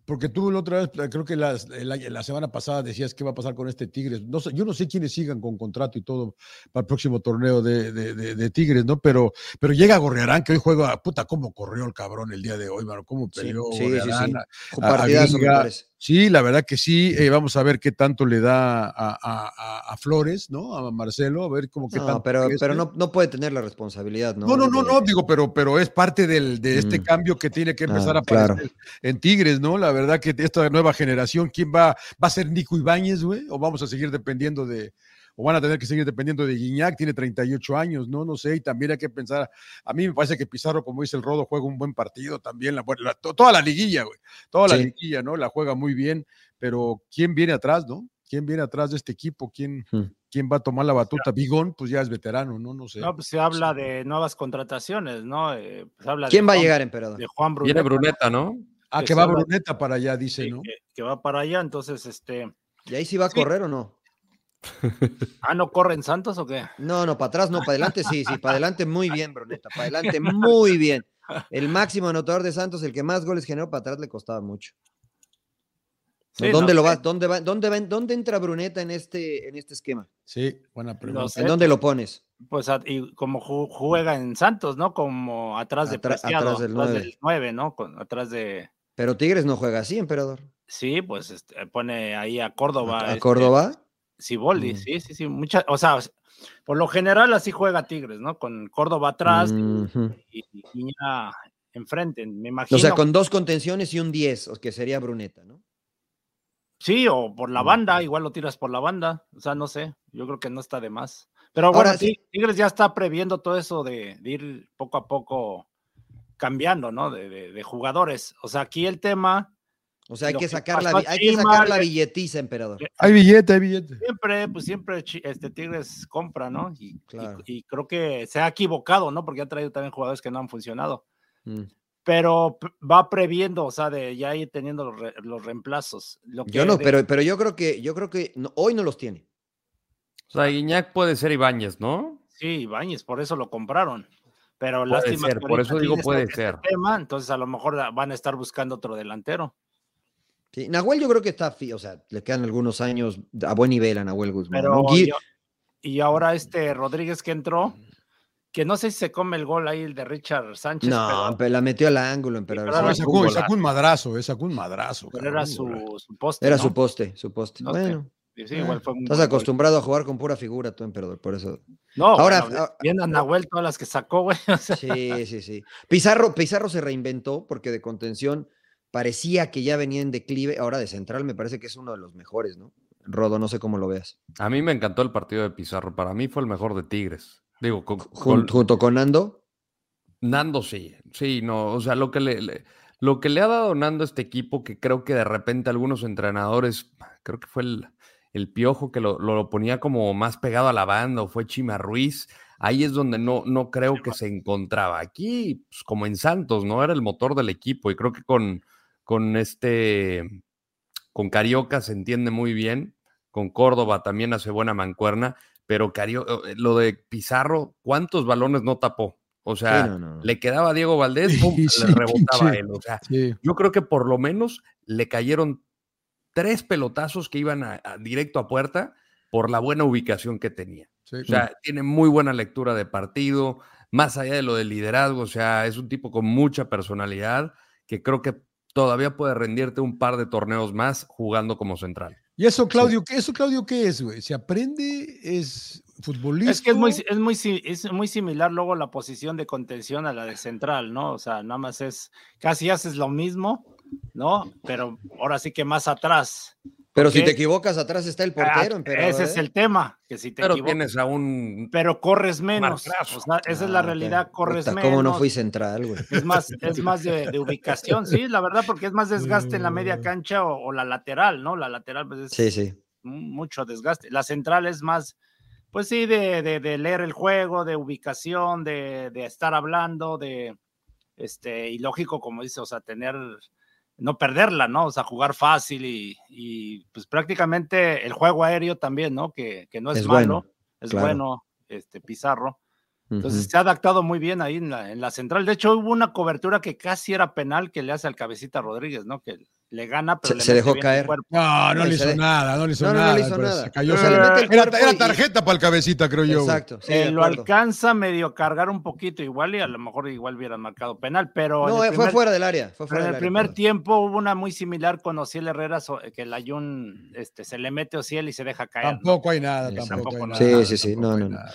porque tú la otra vez, creo que las- la, la semana pasada decías qué va a pasar con este Tigres. No sé, yo no sé quiénes sigan con contrato y todo para el próximo torneo de, de- de- de Tigres, ¿no? Pero, pero llega Gorriarán, que hoy juega, puta, cómo corrió el cabrón el día de hoy, mano, cómo peleó sí, sí, sí. a- a. Sí, la verdad que sí. eh, vamos a ver qué tanto le da a, a- a- a Flores, ¿no? A Marcelo, a ver cómo qué No, tanto. pero, pero no, no puede tener la responsabilidad, ¿no? No, no, no, no, digo, pero, pero es parte del, de este Mm. cambio que tiene que empezar Ah, a aparecer claro. en Tigres, ¿no? La verdad que esta nueva generación, ¿quién va? ¿Va a ser Nico Ibáñez, güey? ¿O vamos a seguir dependiendo de, o van a tener que seguir dependiendo de Guiñac? Tiene 38 años, ¿no? No sé, y también hay que pensar, a mí me parece que Pizarro, como dice el Rodo, juega un buen partido también, la, la- to- toda la liguilla, güey, toda la Sí. liguilla, ¿no? La juega muy bien, pero ¿quién viene atrás, no? ¿Quién viene atrás de este equipo? ¿Quién, Hmm. quién va a tomar la batuta. Bigón, pues ya es veterano, ¿no? No sé. No, pues se habla de nuevas contrataciones, ¿no? Eh, pues habla de ¿Quién va a llegar, emperador? De Juan Bruneta. Viene Bruneta, ¿no? ah, que va Bruneta para allá, dice, sí, ¿no? que, que va para allá, entonces, este. ¿Y ahí sí va a Sí. correr o no? Ah, ¿no corre en Santos o qué? No, no, para atrás no, para adelante sí, sí, para adelante muy bien, Bruneta, para adelante muy bien. El máximo anotador de Santos, el que más goles generó, para atrás le costaba mucho. Sí, ¿Dónde no lo sé. va? ¿Dónde va? ¿Dónde va? ¿Dónde entra Bruneta en este, en este esquema? Sí, buena pregunta. sé. ¿En dónde lo pones? Pues y como ju- juega en Santos, ¿no? Como atrás de Atra- Preciado, atrás del atrás nueve. del 9, ¿no? Con- atrás de. Pero Tigres no juega así, emperador. Sí, pues este, pone ahí a Córdoba. ¿A, a este, Córdoba? Siboldi, Mm. sí, sí, sí. Mucha, o sea, por lo general así juega Tigres, ¿no? Con Córdoba atrás y, enfrente. Me imagino. O sea, con dos contenciones y un 10, o que sería Bruneta, ¿no? Sí, o por la banda, igual lo tiras por la banda. O sea, no sé, yo creo que no está de más. Pero Ahora bueno, sí. Ti- Tigres ya está previendo todo eso de, de ir poco a poco cambiando, ¿no? De, de- de jugadores. O sea, aquí el tema, O sea, hay que que sacar la, hay que sacar la billetiza, emperador. Hay billete, hay billete. siempre, pues siempre este Tigres compra, ¿no? Y, Claro. y creo que se ha equivocado, ¿no? Porque ha traído también jugadores que no han funcionado. Mm. Pero va previendo, o sea, de ya ir teniendo los, re- los reemplazos. Lo Yo no, de- pero, pero yo creo que, yo creo que no- hoy no los tiene. O sea, Guiñac puede ser Ibáñez, ¿no? Sí, Ibáñez, por eso lo compraron. Pero Puede lástima ser, que por eso digo puede este ser. tema, entonces a lo mejor la- van a estar buscando otro delantero. Sí, Nahuel yo creo que está, o sea, le quedan algunos años a buen nivel a Nahuel Guzmán. Pero ¿no? Gui- yo- y ahora este Rodríguez que entró, que no sé si se come el gol ahí el de Richard Sánchez, no, pero, pero la metió al ángulo, emperador. pero No, sacó, un madrazo, eh, sacó un madrazo. pero cabrón, era su, su poste. Era ¿no? su poste, su poste. Bueno, Sí, sí, igual fue un estás gol. acostumbrado a jugar con pura figura tú, emperador, por eso. No, Ahora- ahora ah, viendo a Nahuel todas las que sacó, güey. o sea, Sí, sí, sí. Pizarro, Pizarro se reinventó porque de contención parecía que ya venía en declive. Ahora de central me parece que es uno de los mejores, ¿no? Rodo, no sé cómo lo veas. A mí me encantó el partido de Pizarro. Para mí fue el mejor de Tigres. Digo, con, Jun- con- junto con Nando. Nando sí, sí, no, o sea, lo que le, le- lo que le ha dado Nando a este equipo, que creo que de repente algunos entrenadores, creo que fue el, el Piojo que lo, lo ponía como más pegado a la banda, o fue Chima Ruiz, ahí es donde no, no creo que se encontraba. Aquí, pues, como en Santos, ¿no? Era el motor del equipo, y creo que con, con este, con Carioca se entiende muy bien, con Córdoba también hace buena mancuerna, pero Cario, eh, lo de Pizarro, ¿cuántos balones no tapó? O sea, Sí, no, no, no. le quedaba a Diego Valdés, pum, Sí, le sí, rebotaba a él. O sea, yo creo que por lo menos le cayeron tres pelotazos que iban a- a- directo a puerta por la buena ubicación que tenía. O sea, tiene muy buena lectura de partido, más allá de lo del liderazgo, o sea, es un tipo con mucha personalidad que creo que todavía puede rendirte un par de torneos más jugando como central. ¿Y eso, Claudio, qué, eso, Claudio, qué es, güey? ¿Se aprende? ¿Es futbolista? Es que es muy, es, muy, es muy similar luego la posición de contención a la de central, ¿no? O sea, nada más es, casi haces lo mismo, ¿no? Pero ahora sí que más atrás. Pero si te equivocas, atrás está el portero, Ah, emperador. Ese es ¿eh? el tema, que si te Pero equivocas, tienes a un... pero corres menos. O sea, esa es la Ah, realidad, corres Puta, menos. ¿Cómo no fui central, güey? Es más, es más de, de ubicación, sí, la verdad, porque es más desgaste en la media cancha o, o la lateral, ¿no? La lateral, pues es Sí, sí. mu- mucho desgaste. La central es más, pues sí, de, de- de leer el juego, de ubicación, de, de estar hablando, de, este, y lógico, como dice, o sea, tener, no perderla, ¿no? O sea, jugar fácil y, y, pues prácticamente el juego aéreo también, ¿no? Que, que no es, Es malo, bueno, es claro. bueno, este, Pizarro. Entonces se ha adaptado muy bien ahí en la, en la central. De hecho, hubo una cobertura que casi era penal que le hace al cabecita Rodríguez, ¿no? Que le gana, pero Se- le se mete dejó caer. cuerpo. No, no No, le hizo de- nada, no le hizo No, no, no nada. le hizo nada. Se cayó Se le mete el Era, y- tarjeta para el cabecita, creo yo. Exacto. Sí, Eh, lo alcanza medio cargar un poquito igual y a lo mejor igual hubieran marcado penal, pero No, eh, fue primer- fuera del área. Fue fuera en el área, primer tiempo hubo una muy similar con Ociel Herrera, so- que el Ayun este, se le mete a Ociel y se deja caer. Tampoco hay nada, Sí, tampoco hay nada. Sí, sí, sí, no, no, no. nada.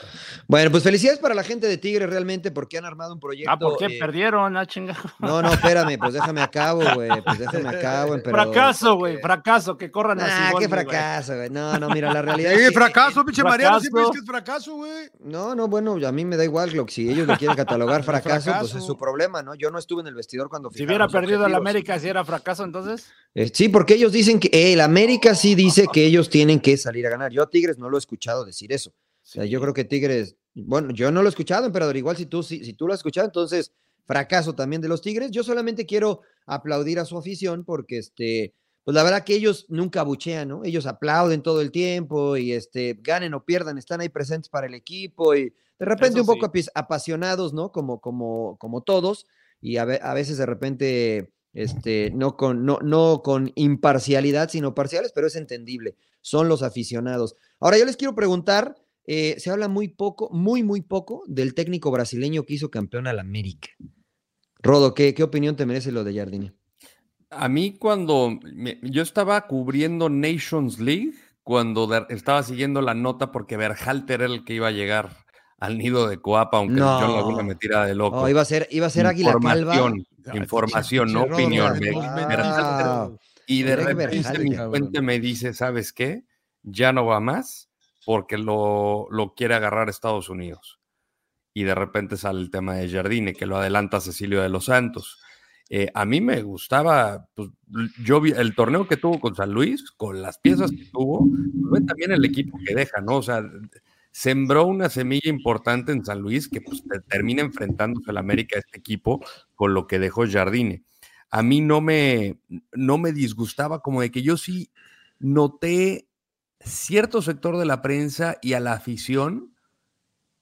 Bueno, pues felicidades para la gente de Tigre realmente porque han armado un proyecto. Ah, ¿por qué eh, perdieron? Ah, chinga. No, no, espérame, pues déjame acabo, güey. Pues déjame acabo. Fracaso, porque- güey, fracaso, que corran Ah, así. qué fracaso, güey. No, no, mira, la realidad es que- fracaso, pinche Mariano, siempre dices que es fracaso, güey. No, no, bueno, a mí me da igual, Glock. Si ellos lo quieren catalogar fracaso, pues fracaso. es su problema, ¿no? Yo no estuve en el vestidor cuando Si hubiera perdido el objetivos. América, si era fracaso, entonces. Eh, sí, porque ellos dicen que eh, el América sí dice que ellos tienen que salir a ganar. Yo a Tigres no lo he escuchado decir eso. O sea, yo creo que Tigres, bueno, yo no lo he escuchado, emperador. Igual si tú, si, si tú lo has escuchado, entonces fracaso también de los Tigres. Yo solamente quiero aplaudir a su afición porque, este, pues la verdad que ellos nunca abuchean, ¿no? Ellos aplauden todo el tiempo y, este, ganen o pierdan, están ahí presentes para el equipo y de repente Eso un poco sí. apasionados, ¿no? Como, como, como todos y a veces de repente, este, no con, no, no con imparcialidad, sino parciales, pero es entendible. Son los aficionados. Ahora yo les quiero preguntar, eh, se habla muy poco, muy, muy poco del técnico brasileño que hizo campeón al América. Rodo, ¿qué, qué opinión te merece lo de Jardine? A mí cuando me- yo estaba cubriendo Nations League, cuando de- estaba siguiendo la nota porque Berhalter era el que iba a llegar al nido de Coapa, aunque No. John Laguna me tira de loco. Oh, iba a ser, iba a ser Águila Calva. Información, no opinión. Y de repente mi fuente me dice, ¿sabes qué? Ya no va más porque lo, lo quiere agarrar Estados Unidos. Y de repente sale el tema de Jardine, que lo adelanta Cecilio de los Santos. Eh, a mí me gustaba, pues, yo el torneo que tuvo con San Luis, con las piezas que tuvo, ve también el equipo que deja, ¿no? O sea, sembró una semilla importante en San Luis que pues, te- termina enfrentándose el América este equipo con lo que dejó Jardine a mí no me, no me disgustaba, como de que yo sí noté cierto sector de la prensa y a la afición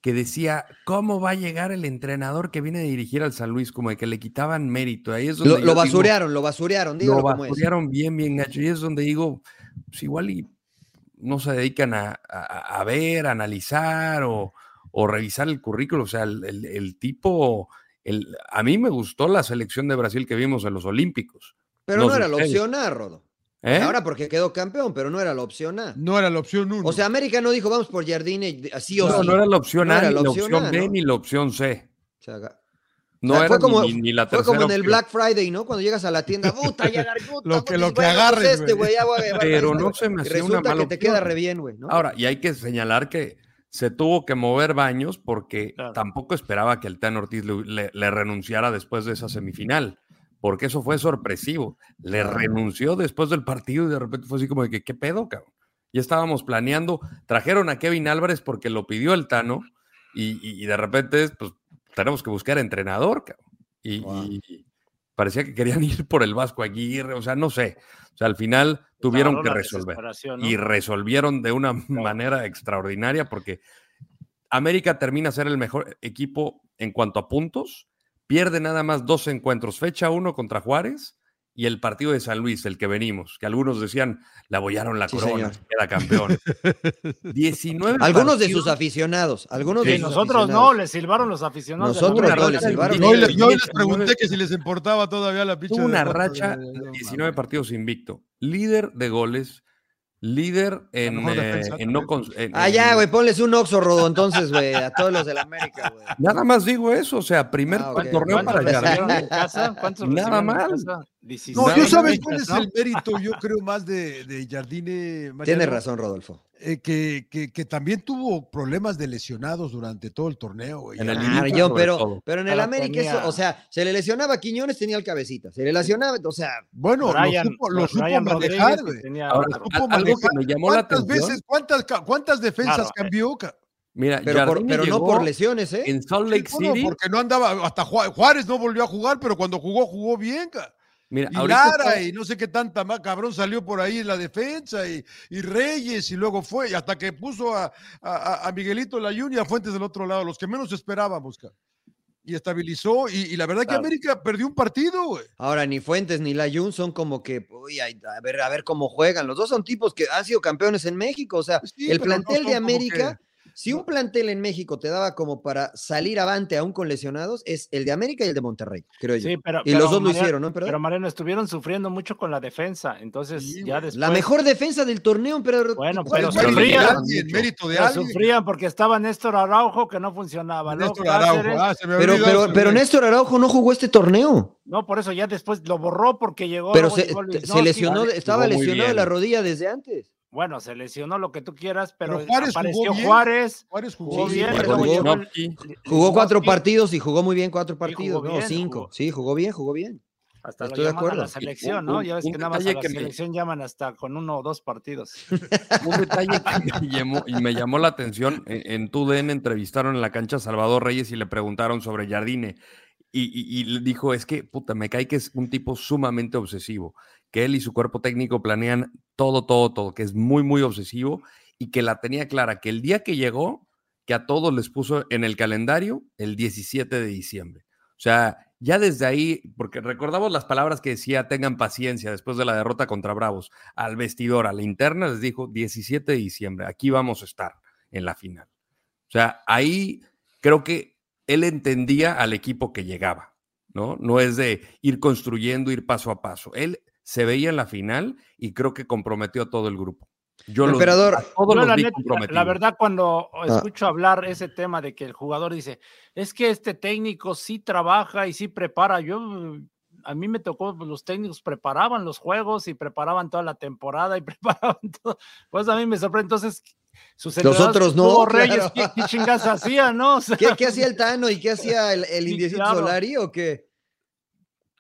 que decía, ¿cómo va a llegar el entrenador que viene a dirigir al San Luis? Como de que le quitaban mérito. Ahí es donde Lo, lo digo, basurearon, lo basurearon, dígalo lo como es. basurearon bien, bien gacho. Y es donde digo, pues igual y no se dedican a, a- a ver, a analizar o, o revisar el currículo. O sea, el, el- el tipo, el, a mí me gustó la selección de Brasil que vimos en los Olímpicos. Pero no era la opción A, Rodo. ¿Eh? Ahora porque quedó campeón, pero no era la opción A. No era la opción uno. O sea, América no dijo vamos por Jardine así o no, sí. no era la opción No A, era ni la opción opción A, B, ¿no? ni la opción C. O sea, No sea, era fue como- ni, ni la Fue como en el. Black Friday, ¿no? Cuando llegas a la tienda, puta, ya Lo que- lo que bueno, agarres, este, güey. güey, ya voy a Pero este, no güey. se me Y hacía una resulta mala que te queda re bien, güey, ¿no? Ahora, y hay que señalar que se tuvo que mover baños porque Claro. tampoco esperaba que el Tan Ortiz le, le- le renunciara después de esa semifinal, porque eso fue sorpresivo. Le renunció después del partido y de repente fue así como de que, ¿qué pedo, cabrón? Ya estábamos planeando, trajeron a Kevin Álvarez porque lo pidió el Tano y, y- y de repente, pues, tenemos que buscar entrenador, cabrón. Y, Wow. y parecía que querían ir por el Vasco Aguirre, o sea, no sé. O sea, al final tuvieron que resolver y resolvieron de una manera extraordinaria porque América termina ser el mejor equipo en cuanto a puntos, pierde nada más dos encuentros, fecha uno contra Juárez y el partido de San Luis, el que venimos, que algunos decían, la bollaron la Sí, corona, señor. queda campeón. 19 Algunos de sus aficionados, algunos Sí, de nosotros no, aficionados. le silbaron los aficionados. Nosotros no, le silbaron. Yo hoy, le- yo les 19 pregunté que si les importaba todavía la. Tuvo una racha güey. de No, 19 partidos invicto, líder de goles, líder en, eh, en no en- Ah, ya, güey, ponles un Oxo, Rodo, entonces, güey, a todos los del América, güey. Nada más digo eso, o sea, primer Ah, ok. torneo ¿Cuántos para en casa? ¿Cuántos Nada casa? No, 16 yo sabes cuál es el mérito, yo creo, más de, de Jardine. Mariano? Tienes razón, Rodolfo. Eh, que, que, que también tuvo problemas de lesionados durante todo el torneo. güey. En el Ah, yo, pero, todo. pero en el América, eso, o sea, se le lesionaba a Quiñones, tenía el cabecita. Se le lesionaba, o sea, Bueno, Brian- lo supo, lo supo Brian manejar, tenía Ahora, otro. supo al- algo que manejar. me llamó la ¿Cuántas atención, veces, cuántas, defensas Claro, cambió? ca- mira, pero, por- pero no por lesiones, ¿eh? en Salt Sí, Lake bueno, City. porque no andaba, hasta Ju- Juárez no volvió a jugar, pero cuando jugó, jugó bien. ca. Mira, Y Lara está- y no sé qué tanta más, cabrón, salió por ahí en la defensa y, y Reyes y luego fue, y hasta que puso a, a- a Miguelito Layún y a Fuentes del otro lado, los que menos esperábamos, y estabilizó, y, y la verdad que. América perdió un partido, güey. Ahora, ni Fuentes ni Layun son como que, uy, a ver, a ver cómo juegan. Los dos son tipos que han sido campeones en México. O sea, Sí, el no plantel de América, Si un plantel en México te daba como para salir avante aún con lesionados, es el de América y el de Monterrey, creo yo. Sí, pero, y pero los dos lo hicieron, ¿no? Pero Pero Mariano, estuvieron sufriendo mucho con la defensa. Entonces, Sí, ya después. la mejor defensa del torneo, pero Bueno, ¿cuál pero sufrían. mérito de pero alguien. sufrían porque estaba Néstor Araujo que no funcionaba. Néstor Araujo. Ah, se me pero, olvidó, pero, se me pero olvidó. Néstor Araujo no jugó este torneo. No, por eso ya después lo borró porque llegó. Pero se, se lesionó, estaba lesionado de la rodilla desde antes. Bueno, se lesionó lo que tú quieras, pero, Pero Juárez jugó apareció bien. Juárez. Juárez jugó Jugó bien, jugó. Jugó cuatro partidos y jugó muy bien cuatro partidos, jugó no, bien, cinco. jugó. Sí, jugó bien, jugó bien. Hasta lo Estoy de llaman a la acuerdo. selección, Un- ¿no? Ya ves que nada más a la que me- selección llaman hasta con uno o dos partidos. Un detalle que me llamó, y me llamó la atención, en, en TUDN entrevistaron en la cancha a Salvador Reyes y le preguntaron sobre Jardine. Y, y- y le dijo, es que, puta, me cae que es un tipo sumamente obsesivo, que él y su cuerpo técnico planean todo, todo, todo, que es muy, muy obsesivo y que la tenía clara, que el día que llegó, que a todos les puso en el calendario el 17 de diciembre. O sea, ya desde ahí, porque recordamos las palabras que decía, tengan paciencia después de la derrota contra Bravos, al vestidor, a la interna, les dijo 17 de diciembre, aquí vamos a estar en la final. O sea, ahí creo que él entendía al equipo que llegaba, ¿no? No es de ir construyendo, ir paso a paso. Él se veía en la final y creo que comprometió a todo el grupo. Yo los- Emperador, a todos Yo, los la, vi neta, la- verdad, cuando Ah. escucho hablar ese tema de que el jugador dice, es que este técnico sí trabaja y sí prepara, yo a mí me tocó, pues, los técnicos preparaban los juegos y preparaban toda la temporada y preparaban todo. Pues a mí me sorprende. Entonces, sus Los otros no, Reyes, claro. ¿qué, qué chingas hacían, no? O sea, ¿Qué, qué hacía el Tano y qué hacía el, el Sí, Indiecito claro. Solari o qué?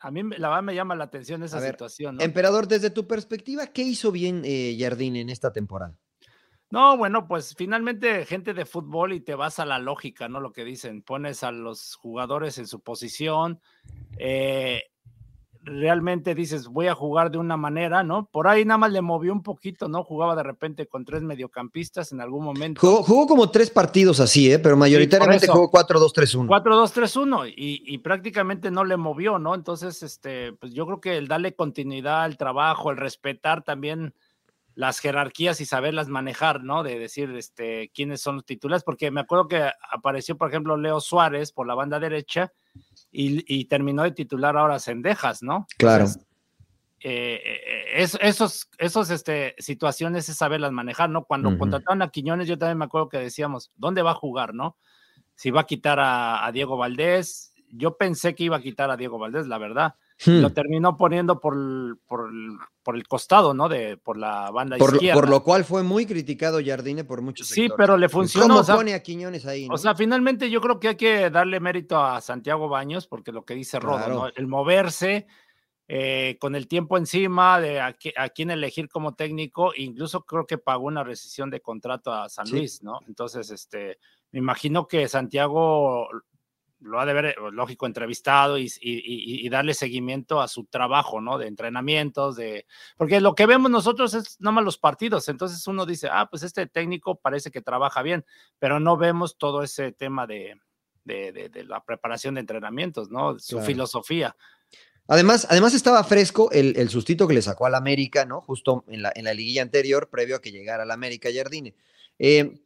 A mí la verdad me llama la atención esa ver, situación. ¿no? Emperador, desde tu perspectiva, ¿qué hizo bien eh, Jardín en esta temporada? No, bueno, pues finalmente gente de fútbol y te vas a la lógica, ¿no? Lo que dicen, pones a los jugadores en su posición, eh, realmente dices, voy a jugar de una manera, ¿no? Por ahí nada más le movió un poquito, ¿no? Jugaba de repente con tres mediocampistas en algún momento. Jugó, jugó como tres partidos así, ¿eh? pero mayoritariamente eso. jugó 4-2-3-1. 4-2-3-1 y, y prácticamente no le movió, ¿no? Entonces, este, pues yo creo que el darle continuidad al trabajo, el respetar también las jerarquías y saberlas manejar, ¿no? De decir, este, quiénes son los titulares, porque me acuerdo que apareció, por ejemplo, Leo Suárez por la banda derecha y, y terminó de titular ahora Cendejas, ¿no? Claro. Entonces, eh, eh, es- esos, esos, este, situaciones es saberlas manejar, ¿no? Cuando Ujú. contrataron a Quiñones, yo también me acuerdo que decíamos, ¿dónde va a jugar, no? Si va a quitar a, a Diego Valdés, yo pensé que iba a quitar a Diego Valdés, la verdad. Hmm. Lo terminó poniendo por el, por por el costado, ¿no? De, por la banda Por, izquierda. por lo cual fue muy criticado Jardine por muchos sí, sectores. pero le funcionó. ¿Cómo o sea, pone a Quiñones ahí? no? o sea, finalmente yo creo que hay que darle mérito a Santiago Baños, porque lo que dice Rodo, Claro. ¿no? el moverse eh, con el tiempo encima de a, qui- a quién elegir como técnico, incluso creo que pagó una rescisión de contrato a San Sí. Luis, ¿no? Entonces, este, me imagino que Santiago lo ha de ver, lógico, entrevistado y, y- y- darle seguimiento a su trabajo, ¿no? De entrenamientos, de... Porque lo que vemos nosotros es nada más los partidos, entonces uno dice, ah, pues este técnico parece que trabaja bien, pero no vemos todo ese tema de, de, de- de la preparación de entrenamientos, ¿no? Su Claro. filosofía. Además, además estaba fresco el, el sustito que le sacó al América, ¿no? Justo en la, en la liguilla anterior, previo a que llegara al América Jardine. Eh,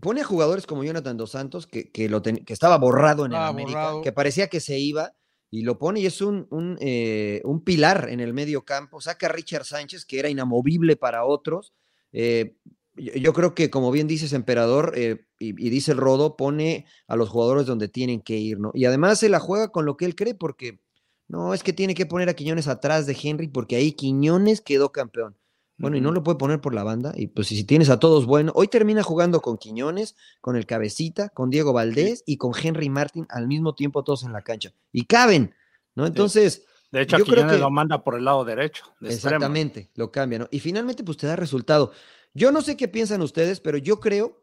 pone a jugadores como Jonathan Dos Santos, que, que, lo ten- que estaba borrado en el América, borrado. que parecía que se iba, y lo pone y es un, un, eh, un pilar en el medio campo. Saca a Richard Sánchez, que era inamovible para otros. Eh, yo, yo creo que, como bien dices, Emperador, eh, y, y dice el Rodo, pone a los jugadores donde tienen que ir, ¿no? Y además se la juega con lo que él cree, porque no, es que tiene que poner a Quiñones atrás de Henry, porque ahí Quiñones quedó campeón. Bueno, y no lo puede poner por la banda. Y pues si tienes a todos bueno, hoy termina jugando con Quiñones, con el Cabecita, con Diego Valdés y con Henry Martin al mismo tiempo todos en la cancha. Y caben, ¿no? Entonces, De hecho, Yo creo que- lo manda por el lado derecho. de extremo. exactamente, lo cambia, ¿no? Y finalmente, pues te da resultado. Yo no sé qué piensan ustedes, pero yo creo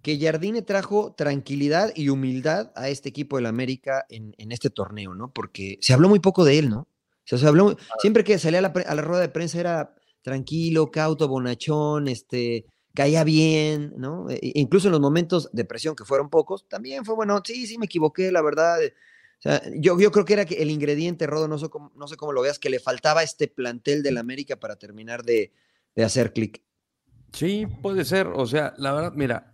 que Jardine trajo tranquilidad y humildad a este equipo del América en, en este torneo, ¿no? Porque se habló muy poco de él, ¿no? O sea, se habló, siempre que salía a la, a la rueda de prensa era tranquilo, cauto, bonachón, este, caía bien, ¿no? E- e- incluso en los momentos de presión, que fueron pocos, también fue bueno, sí, sí, me equivoqué, la verdad. eh, O sea, yo, yo creo que era que el ingrediente, Rodo, no sé, cómo, no sé cómo lo veas, que le faltaba este plantel del América para terminar de, de hacer clic. Sí, puede ser. O sea, la verdad, mira,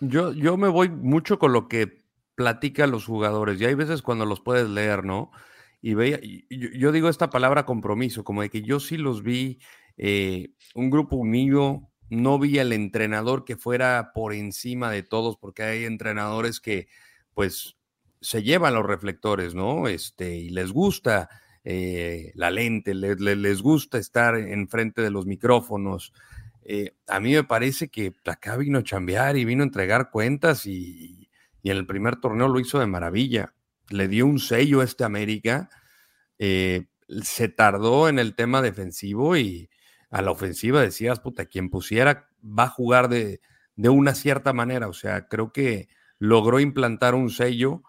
Yo, yo me voy mucho con lo que platican los jugadores y hay veces cuando los puedes leer, ¿no? Y veía, yo, digo esta palabra compromiso, como de que yo sí los vi eh, un grupo unido, no vi al entrenador que fuera por encima de todos, porque hay entrenadores que pues se llevan los reflectores, ¿no? Este, y les gusta eh, la lente, les, gusta estar enfrente de los micrófonos. Eh, a mí me parece que acá vino a chambear y vino a entregar cuentas y, y, en el primer torneo lo hizo de maravilla. Le dio un sello a este América. Se tardó en el tema defensivo y a la ofensiva decías, puta, quien pusiera va a jugar de, de una cierta manera. O sea, creo que logró implantar un sello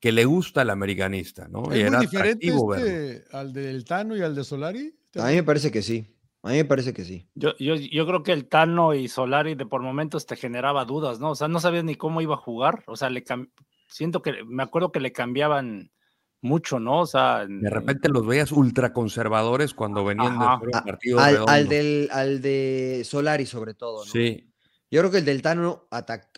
que le gusta al americanista, ¿no? ¿Es muy diferente este al del Tano y al de Solari? A mí me parece que sí. A mí me parece que sí. Yo, yo, yo creo que el Tano y Solari de por momentos te generaba dudas, ¿no? O sea, no sabías ni cómo iba a jugar. O sea, le siento que me acuerdo que le cambiaban mucho, ¿no? O sea, de repente los veías ultraconservadores cuando venían del partido. Al, al, del, al de Solari, sobre todo, ¿no? Sí. Yo creo que el del Tano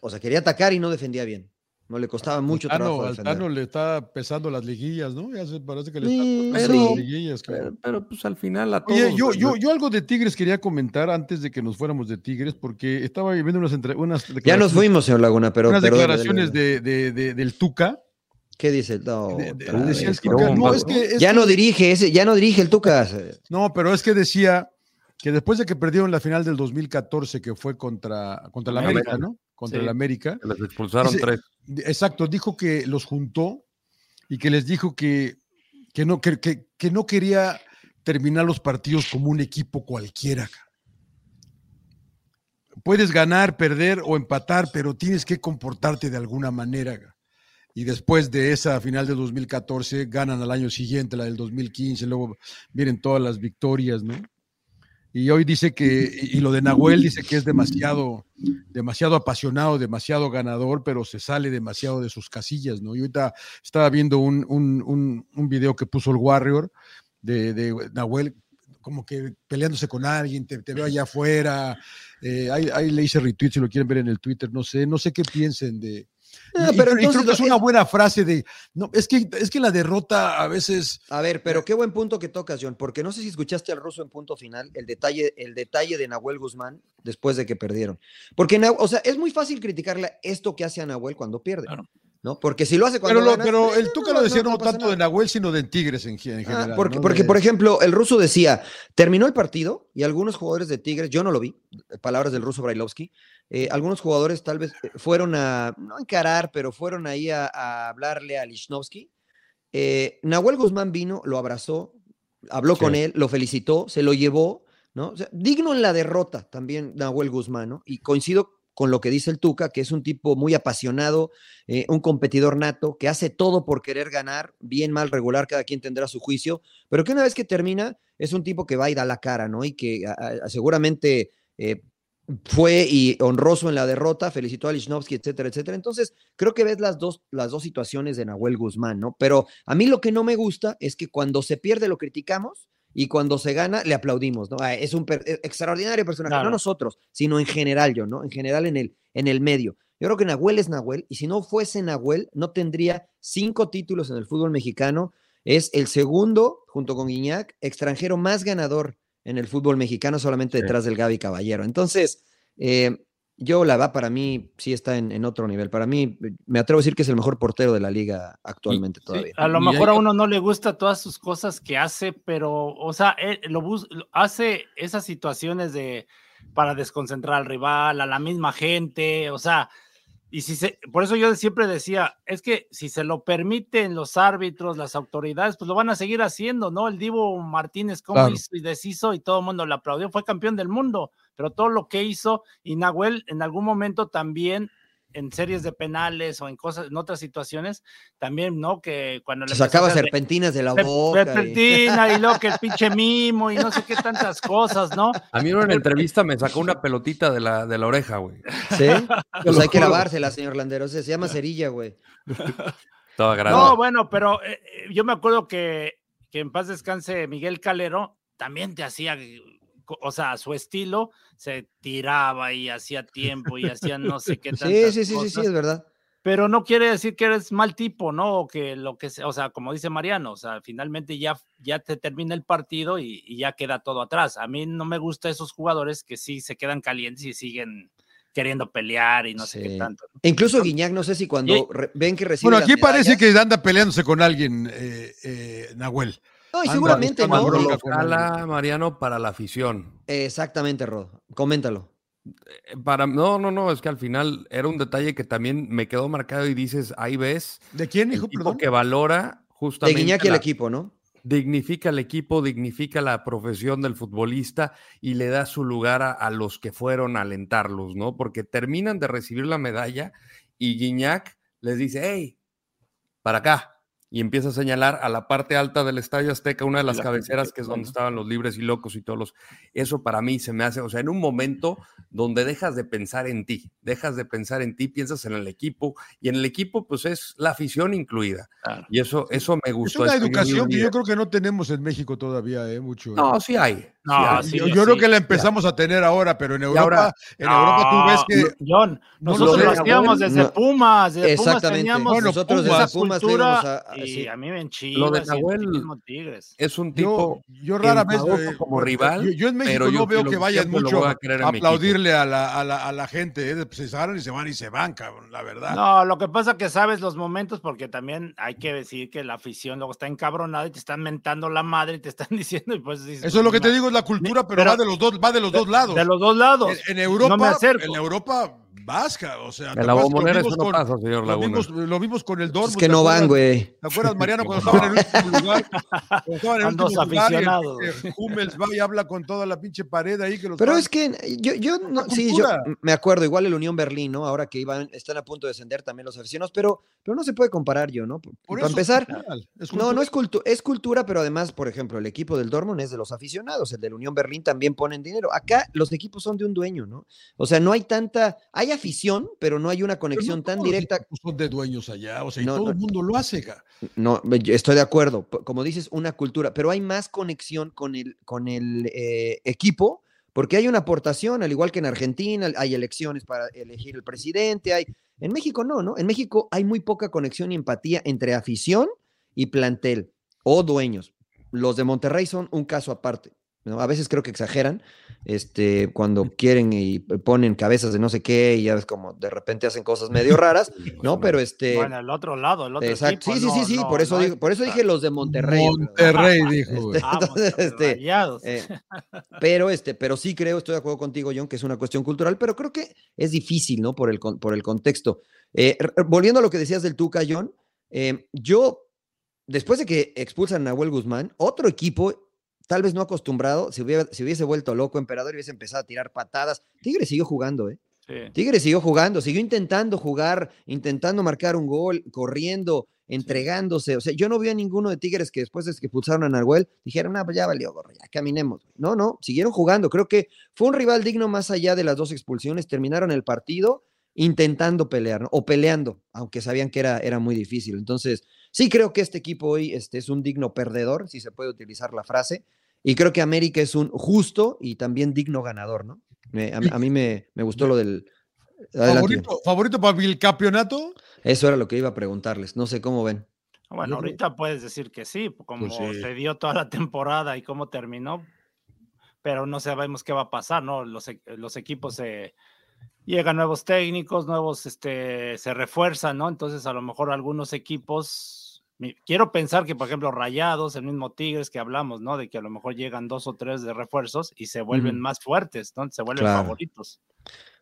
o sea, quería atacar y no defendía bien. No le costaba mucho trabajo. Al Tano le está pesando las liguillas, ¿no? Ya se parece que le está pesando las liguillas. Pero, pues al final a todos. Oye, yo, yo, yo, algo de Tigres quería comentar antes de que nos fuéramos de Tigres, porque estaba viendo unas, entre, unas Ya nos fuimos, señor Laguna, pero. Unas declaraciones de, de, de, del Tuca. ¿Qué dice? No, decía el no, es que, ya no dirige, ese, ya no dirige el Tuca. No, pero es que decía que después de que perdieron la final del 2014, que fue contra, contra la América, ¿no? Contra el América. Les expulsaron tres. Exacto, dijo que los juntó y que les dijo que, que, no, que, que, no quería terminar los partidos como un equipo cualquiera. Puedes ganar, perder o empatar, pero tienes que comportarte de alguna manera. Y después de esa final de 2014, ganan al año siguiente, la del 2015, luego vienen todas las victorias, ¿no? Y hoy dice que, y lo de Nahuel dice que es demasiado, demasiado apasionado, demasiado ganador, pero se sale demasiado de sus casillas, ¿no? Y ahorita estaba viendo un, un, un, video que puso el Warrior de, de, Nahuel, como que peleándose con alguien, te, veo allá afuera. Eh, ahí, ahí, le hice retweet si lo quieren ver en el Twitter, no sé, no sé qué piensen de, Ah, pero creo que es una buena frase de, no, es que, es que la derrota a veces... A ver, pero qué buen punto que tocas, John, porque no sé si escuchaste al ruso en punto final, el detalle, el detalle de Nahuel Guzmán después de que perdieron. Porque, o sea, es muy fácil criticarle esto que hace a Nahuel cuando pierde. ¿No? Porque si lo hace cuando Pero, pero el Tuca lo decía no, tanto de Nahuel, sino de Tigres en, ah, general. porque, porque por ejemplo, el ruso decía, terminó el partido y algunos jugadores de Tigres, yo no lo vi, palabras del ruso Brailovsky, eh, algunos jugadores tal vez eh, fueron a, no encarar, pero fueron ahí a, hablarle a Lichnowsky. Eh, Nahuel Guzmán vino, lo abrazó, habló con él, lo felicitó, se lo llevó, ¿no? digno en la derrota también Nahuel Guzmán, ¿no? Y coincido con lo que dice el Tuca, que es un tipo muy apasionado, un competidor nato, que hace todo por querer ganar, bien, mal, regular, cada quien tendrá su juicio, pero que una vez que termina es un tipo que va y da la cara, ¿no? Y que seguramente fue y honroso en la derrota, felicitó a Lichnowsky, etcétera, etcétera. Entonces, creo que ves las dos, las dos situaciones de Nahuel Guzmán, ¿no? Pero a mí lo que no me gusta es que cuando se pierde lo criticamos y cuando se gana le aplaudimos, ¿no? Ah, es un e, extraordinario personaje, no nosotros, sino en general yo, ¿no? En general en el, en el medio. Yo creo que Nahuel es Nahuel y si no fuese Nahuel, no tendría cinco títulos en el fútbol mexicano. Es el segundo, junto con Guiñac, extranjero más ganador en el fútbol mexicano, solamente detrás del Gaby Caballero. Entonces, eh, yo la va para mí sí está en, otro nivel. Para mí, me atrevo a decir que es el mejor portero de la liga actualmente todavía. a lo mejor a uno no le gusta todas sus cosas que hace, pero, o sea, lo, hace esas situaciones de para desconcentrar al rival, a la misma gente, o sea, y si se, por eso yo siempre decía, es que si se lo permiten los árbitros, las autoridades, pues lo van a seguir haciendo, ¿no? El Divo Martínez, como hizo y deshizo y todo el mundo le aplaudió, fue campeón del mundo, pero todo lo que hizo y Nahuel en algún momento también en series de penales o en cosas, en otras situaciones, también, ¿no? Que cuando le sacaba serpentinas de la boca. Serpentina y... luego que el pinche mimo y no sé qué tantas cosas, ¿no? A mí en una entrevista me sacó una pelotita de la, de la oreja, güey. Sí, pues hay que lavársela, señor Landero, se llama cerilla, güey. Todo No, bueno, pero eh, eh, yo me acuerdo que, que en paz descanse Miguel Calero también te hacía o sea, a su estilo, se tiraba y hacía tiempo y hacía no sé qué tantas Sí, sí, sí, sí, cosas, sí, es verdad. Pero no quiere decir que eres mal tipo, ¿no? O que lo que sea, o sea, como dice Mariano, o sea, finalmente ya, ya te termina el partido y, y ya queda todo atrás. A mí no me gusta esos jugadores que sí se quedan calientes y siguen queriendo pelear y no sé qué Sí. tanto. ¿no? Incluso Guiñac, no sé si cuando Y- ven que recibe. Bueno, las aquí parece medallas- que anda peleándose con alguien, eh, eh, Nahuel. No, y anda seguramente no. con Jala, Mariano, para la afición. Exactamente, Rod. Coméntalo. Eh, Para, no, no, no, es que al final era un detalle que también me quedó marcado y dices, ahí ves, ¿De quién, hijo? Perdón. que valora De justamente Guiñac y el equipo, ¿no? dignifica el equipo, dignifica la profesión del futbolista y le da su lugar a, a los que fueron a alentarlos, ¿no? Porque terminan de recibir la medalla y Guiñac les dice, hey, para acá. Y empieza a señalar a la parte alta del Estadio Azteca, una de las la cabeceras gente que es donde estaban los libres y locos y todos los... Eso para mí se me hace, o sea, en un momento donde dejas de pensar en ti, dejas de pensar en ti, piensas en el equipo y en el equipo pues es la afición incluida. Claro. Y eso, eso me Es gustó. una yo vi educación que yo creo que no tenemos en México todavía, eh, mucho. eh. No, sí hay. No, sí hay. sí, yo creo que la empezamos a tener ahora, pero en Europa, ahora- en Europa tú ves que John, no nosotros lo hacíamos desde no. Pumas, desde Pumas Exactamente. teníamos Bueno, Nosotros Pumas. desde esa Pumas cultura a- a- y sí. a mí me Lo de Nahuel-. Es un tipo yo rara vez eh, como rival, Yo, yo en México pero yo no veo que vayan mucho a a aplaudirle a la, a, la, a la gente. eh, Se salen y se van y se van, cabrón, la verdad. No, lo que pasa que sabes los momentos porque también hay que decir que la afición luego está encabronada y te están mentando la madre y te están diciendo y pues dices, Eso es lo que te digo, es la cultura, pero, Pero- va de los dos, va de los dos lados. De los dos lados. En, en Europa, no me acerco. en Europa vasca, o sea, ¿te en la bombonera eso no con- pasa, señor Lo Laguna. vimos, lo vimos con el Dortmund. Es que ¿te no van, acuerdas? güey. ¿Te acuerdas, Mariano, cuando estaban en último lugar? Cuando estaban en dos último lugar el aficionados. pinche Hummels va y habla con toda la pinche pared ahí que los Pero van- es que yo, yo no, sí, yo me acuerdo, igual el Unión Berlín, ¿no? Ahora que iban, están a punto de descender también los aficionados, pero, pero no se puede comparar yo, ¿no? Por Para eso, empezar, es no, no es, cultu- es cultura, pero además, por ejemplo, el equipo del Dortmund es de los aficionados, el del Unión Berlín también ponen dinero. Acá los equipos son de un dueño, ¿no? O sea, no hay tanta, hay afición, pero no hay una conexión no tan directa. Son de dueños allá, o sea, y No, todo no. el mundo lo hace. No, estoy de acuerdo. Como dices, una cultura, pero hay más conexión con el, con el eh, equipo, porque hay una aportación, al igual que en Argentina, hay elecciones para elegir el presidente, hay... En México no, ¿no? En México hay muy poca conexión y empatía entre afición y plantel o dueños. Los de Monterrey son un caso aparte. ¿No? A veces creo que exageran este, cuando quieren y ponen cabezas de no sé qué y ya ves como de repente hacen cosas medio raras, ¿no? Pero este... Bueno, el otro lado, el otro Exacto. equipo, Sí, sí, sí, sí. no, por eso, no digo- es- por eso dije los de Monterrey. pero- Monterrey, dijo. güey. Este, Vamos, entonces, este, rayados. eh, pero este, pero sí creo, estoy de acuerdo contigo, John, que es una cuestión cultural, pero creo que es difícil, ¿no? Por el, con- por el contexto. Eh, volviendo a lo que decías del Tuca, John, eh, yo, después de que expulsan a Nahuel Guzmán, otro equipo, tal vez no acostumbrado, se, hubiera, se hubiese vuelto loco, emperador, y hubiese empezado a tirar patadas. Tigre siguió jugando, ¿eh? Sí. Tigre siguió jugando, siguió intentando jugar, intentando marcar un gol, corriendo, entregándose. O sea, yo no vi a ninguno de Tigres que después de que expulsaron a Nahuel dijeron, no, pues ya valió, gorro, ya caminemos. No, no, siguieron jugando. Creo que fue un rival digno más allá de las dos expulsiones. Terminaron el partido intentando pelear, ¿no? o peleando, aunque sabían que era, era muy difícil. Entonces, sí creo que este equipo hoy este, es un digno perdedor, si se puede utilizar la frase. Y creo que América es un justo y también digno ganador, ¿no? Me- a, a mí me, me gustó lo del... ¿Favorito, ¿Favorito para el campeonato? Eso era lo que iba a preguntarles. No sé cómo ven. Bueno, ahorita puedes decir que sí, como Pues sí. se dio toda la temporada y cómo terminó, pero no sabemos qué va a pasar, ¿no? Los, e- los equipos se llegan nuevos técnicos, nuevos, este, se refuerzan, ¿no? Entonces a lo mejor algunos equipos, quiero pensar que por ejemplo Rayados, el mismo Tigres que hablamos, ¿no? De que a lo mejor llegan dos o tres de refuerzos y se vuelven más fuertes, ¿no? Se vuelven Claro. favoritos.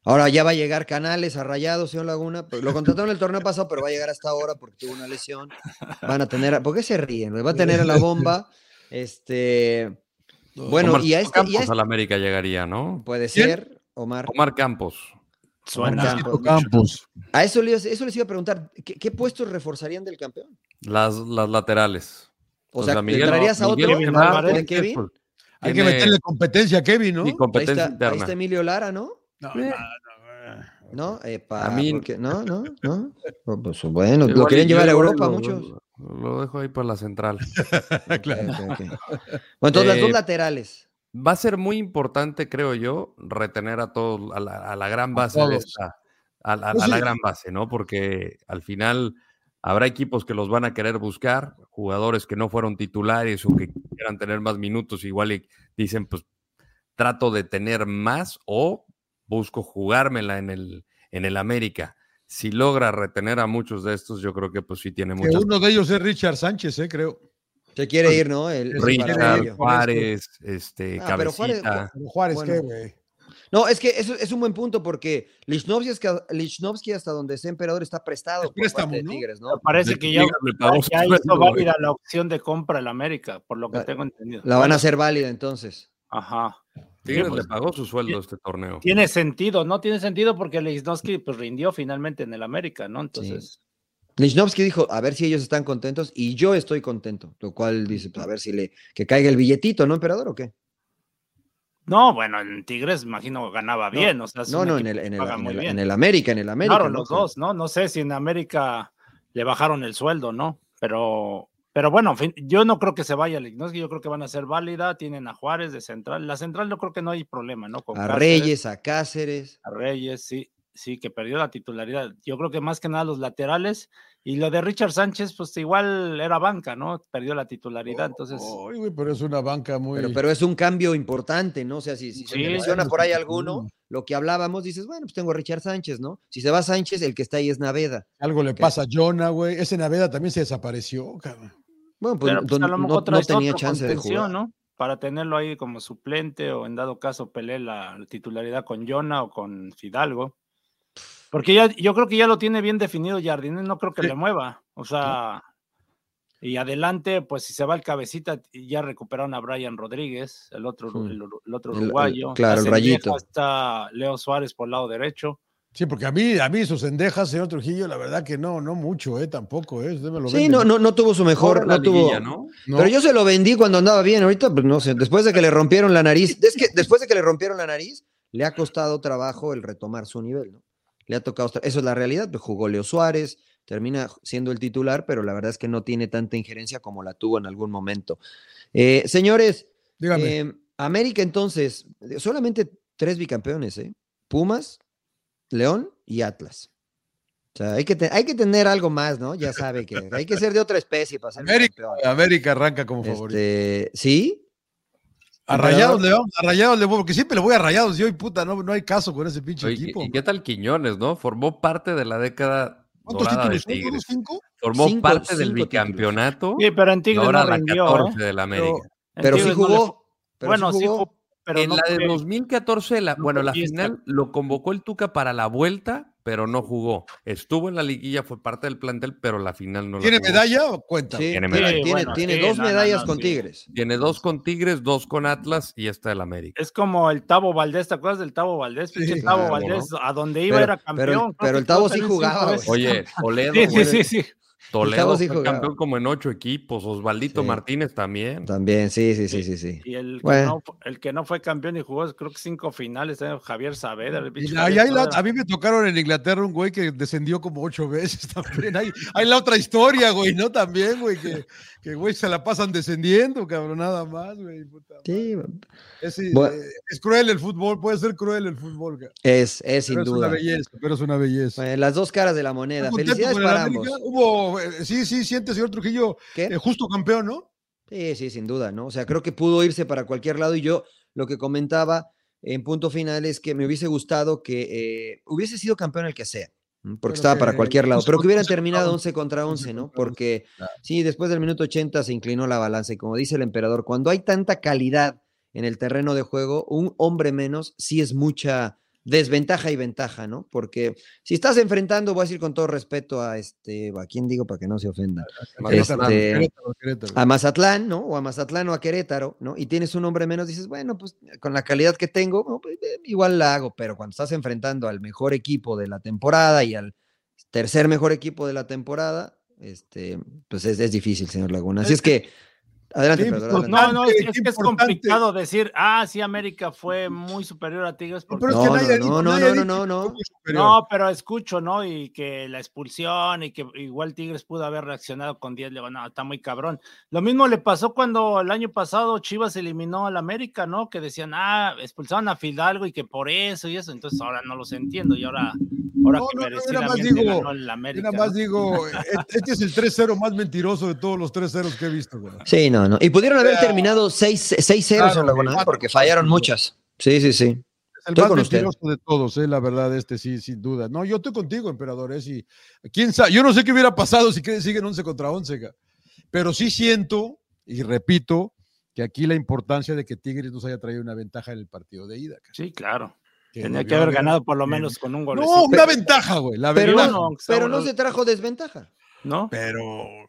Ahora ya va a llegar Canales a Rayados, señor Laguna. Lo contrataron el torneo pasado, pero va a llegar hasta ahora porque tuvo una lesión. Van a tener, ¿por qué se ríen? Va a tener a la bomba. Este, bueno, Omar y a este, y a este- al América llegaría, ¿no? puede ¿Quién? ser, Omar. Omar Campos. Suena Campos. Campos. A eso, les- eso les iba a preguntar, ¿qué, qué puestos reforzarían del campeón? Las, las laterales. O, sea, ¿le traerías a otro? Miguel de Kevin? Hay que meterle competencia a Kevin, ¿no? Ahí competencia está, ahí está Emilio Lara, ¿no? No, Eh. no, no, ¿No? Epa, A mí- porque- no, no, no. Oh, pues, bueno, lo y yo llevar a Europa lo- muchos. Lo, lo dejo ahí por la central. claro. Ok, ok, ok. Bueno, entonces las dos Eh, laterales. Va a ser muy importante, creo yo, retener a todos, a la, a la gran base de todos. esta, a, la- a gran base, ¿no? Porque al final habrá equipos que los van a querer buscar, jugadores que no fueron titulares o que quieran tener más minutos, igual y dicen, pues trato de tener más o busco jugármela en el, en el América. Si logra retener a muchos de estos, yo creo que pues sí tiene muchas uno de ellos es Richard Sánchez, eh, creo. Se quiere ir, ¿no? El, el Richard. Juárez, este, Ah, pero Juárez-. Pero Juárez, Bueno. ¿qué, güey? No, es que eso es un buen punto porque Lichnowsky, es que- Lichnowsky hasta donde sea emperador está prestado Es por parte préstamo, de ¿no? Tigres, ¿no? Parece De que ya, le ya hizo válida la opción de compra al América, por lo que La- tengo entendido. La van a hacer válida entonces. Ajá. Tigres Sí, pues, le pagó su sueldo este torneo. Tiene sentido, ¿no? Tiene sentido porque Lichnowsky pues rindió finalmente en el América, ¿no? Entonces, Lichnowsky dijo, a ver si ellos están contentos y yo estoy contento, lo cual dice, pues, a ver si le que caiga el billetito, ¿no, emperador o qué? no, bueno, en Tigres imagino ganaba No, bien, o sea, es No, no, en el, en el, paga en muy el- bien. en el América, en el América. Claro, ¿no? los dos, ¿no? No sé si en América le bajaron el sueldo, ¿no? Pero, pero bueno, en fin, yo no creo que se vaya Lichnowsky, yo creo que van a ser válida, tienen a Juárez de central, la central no creo que no hay problema, ¿no? Con A Cáceres, Reyes, a Cáceres. a Reyes, sí, sí, que perdió la titularidad. Yo creo que más que nada los laterales y lo de Richard Sánchez, pues igual era banca, ¿no? Perdió la titularidad, entonces... Ay, güey, pero es una banca muy. Pero, pero es un cambio importante, ¿no? O sea, si, si se Sí. lesiona por ahí Bueno, alguno, lo que hablábamos, dices, bueno, pues tengo a Richard Sánchez, ¿no? Si se va Sánchez, el que está ahí es Naveda. Algo le pasa a Jonah, güey. Ese Naveda también se desapareció, cabrón. Bueno, pues, Pero pues, don- a lo no, mejor no traes tenía chance de jugar. ¿no? Para tenerlo ahí como suplente o en dado caso peleé la titularidad con Jonah o con Fidalgo. Porque ya, yo creo que ya lo tiene bien definido Jardines, no creo que Sí. le mueva. O sea, y adelante, pues si se va el cabecita, ya recuperaron a Brian Rodríguez, el otro, el, el otro El- el- uruguayo. claro, La el rayito. Está Leo Suárez por el lado derecho. Sí, porque a mí, a mí sus endejas, señor Trujillo, la verdad que no, no mucho, eh, tampoco, eh. Usted me lo Sí, no, no, no tuvo su mejor, no tuvo. liguilla, ¿no? No. Pero yo se lo vendí cuando andaba bien. Ahorita, pues no sé, después de que le rompieron la nariz, es que después de que le rompieron la nariz, le ha costado trabajo el retomar su nivel, ¿no? Le ha tocado, estar- eso es la realidad, pues jugó Leo Suárez, termina siendo el titular, pero la verdad es que no tiene tanta injerencia como la tuvo en algún momento. Eh, señores, eh, América entonces, solamente tres bicampeones, ¿eh? Pumas, León y Atlas. O sea, hay que, hay que tener algo más, ¿no? Ya sabe que hay que ser de otra especie para ser América, bicampeón. América arranca como favorito. Este, ¿Sí? A Rayados le vamos, a Rayados le voy, porque siempre le voy a Rayados. Yo, y puta, no, no hay caso con ese pinche Oye, equipo. ¿Y qué tal Quiñones, no? Formó parte de la década ¿Cuántos dorada de títulos son? ¿Unos Tigres. cinco? Formó Cinco- parte del cinco bicampeonato Sí, pero en Tigres ahora no la rindió, 14 ¿eh? de la América. En Pero sí Tigres no le jugó. pero bueno, sí jugó. jugó, pero en no la de fue- 2014, la, no bueno, la final lo convocó el Tuca para la vuelta, pero no jugó. Estuvo en la liguilla, fue parte del plantel, pero la final no la ¿Tiene jugó. medalla o cuenta? Sí, Tiene medalla. tiene- bueno, tiene sí, dos no, medallas no, con sí. Tigres. Tiene dos con Tigres, dos con Atlas y esta del América. Es como el Tavo Valdés, ¿te acuerdas del Tavo Valdés? Sí, Pinche Tavo claro, Valdés, a donde iba Pero- era campeón. pero el Tavo sí jugaba. Oye, Toledo, Sí, sí, sí. Toledo fue campeón como en ocho equipos, Osvaldito Sí. Martínez también. También, sí, sí, sí, sí, sí. Y el, que Bueno. no, el que no fue campeón y jugó, creo que cinco finales, eh, Javier Saavedra. el Y pinche la- Javier y ahí la- Saavedra. a mí me tocaron en Inglaterra un güey que descendió como ocho veces también. Hay, hay la otra historia, güey, ¿no? También, güey, que, que güey se la pasan descendiendo, cabrón, nada más, güey. Sí, Es, Bueno. eh, es cruel el fútbol, puede ser cruel el fútbol, es, es pero sin es duda. una belleza, pero es una belleza. Bueno, las dos caras de la moneda. ¿Estás contento Felicidades para ambos. Hubo, eh, sí, sí, siente, señor Trujillo, eh, justo campeón, ¿no? Sí, sí, sin duda, ¿no? O sea, creo que pudo irse para cualquier lado y yo lo que comentaba en punto final es que me hubiese gustado que eh, hubiese sido campeón el que sea, porque Pero estaba para cualquier lado, 11 pero que hubieran terminado 11 11 contra 11, ¿no? contra 11, Porque claro. sí, después del minuto 80 se inclinó la balanza y como dice el emperador, cuando hay tanta calidad en el terreno de juego, un hombre menos sí es mucha desventaja y ventaja, ¿no? Porque si estás enfrentando, voy a decir con todo respeto a este, ¿a quién digo para que no se ofenda? Querétaro, Este, Querétaro, Querétaro. a Mazatlán, ¿no? O a Mazatlán o a Querétaro, ¿no? Y tienes un hombre menos, dices, bueno, pues con la calidad que tengo, no, pues, eh, igual la hago, pero cuando estás enfrentando al mejor equipo de la temporada y al tercer mejor equipo de la temporada, este, pues es, es difícil, señor Laguna. Así es que Adelante, adelante. No, no, es, es que es complicado decir, ah, sí, América fue muy superior a Tigres. porque- Pero es No, que no, no, no, nadie no, no, dicho no, no. No, pero escucho, ¿no? Y que la expulsión y que igual Tigres pudo haber reaccionado con 10, le digo, no, está muy cabrón. Lo mismo le pasó cuando el año pasado Chivas eliminó al América, ¿no? Que decían, ah, expulsaron a Fidalgo y que por eso y eso, entonces ahora no los entiendo y ahora, ahora No, que no, no, yo nada más merecidamente digo- ganó el Yo América. nada más ¿no? digo, e- este es el 3-0 más mentiroso de todos los 3-0 que he visto. güey. Sí, no, Y pudieron haber sea, terminado 6 6-0 claro, en Laguna, cuatro, porque fallaron muchas. Sí, sí, sí. Es el Estoy más con usted. mentiroso de todos, eh, la verdad, este sí, sin duda. No, yo estoy contigo, emperador. eh, sí. quién sabe, yo no sé qué hubiera pasado si siguen 11 contra 11, ga. pero sí siento, y repito, que aquí la importancia de que Tigres nos haya traído una ventaja en el partido de ida. Sí, claro. Que Tenía que haber ganado por lo menos con un gol. No, una ventaja, güey, la Pero, no, sea pero no se trajo desventaja. ¿No? Pero,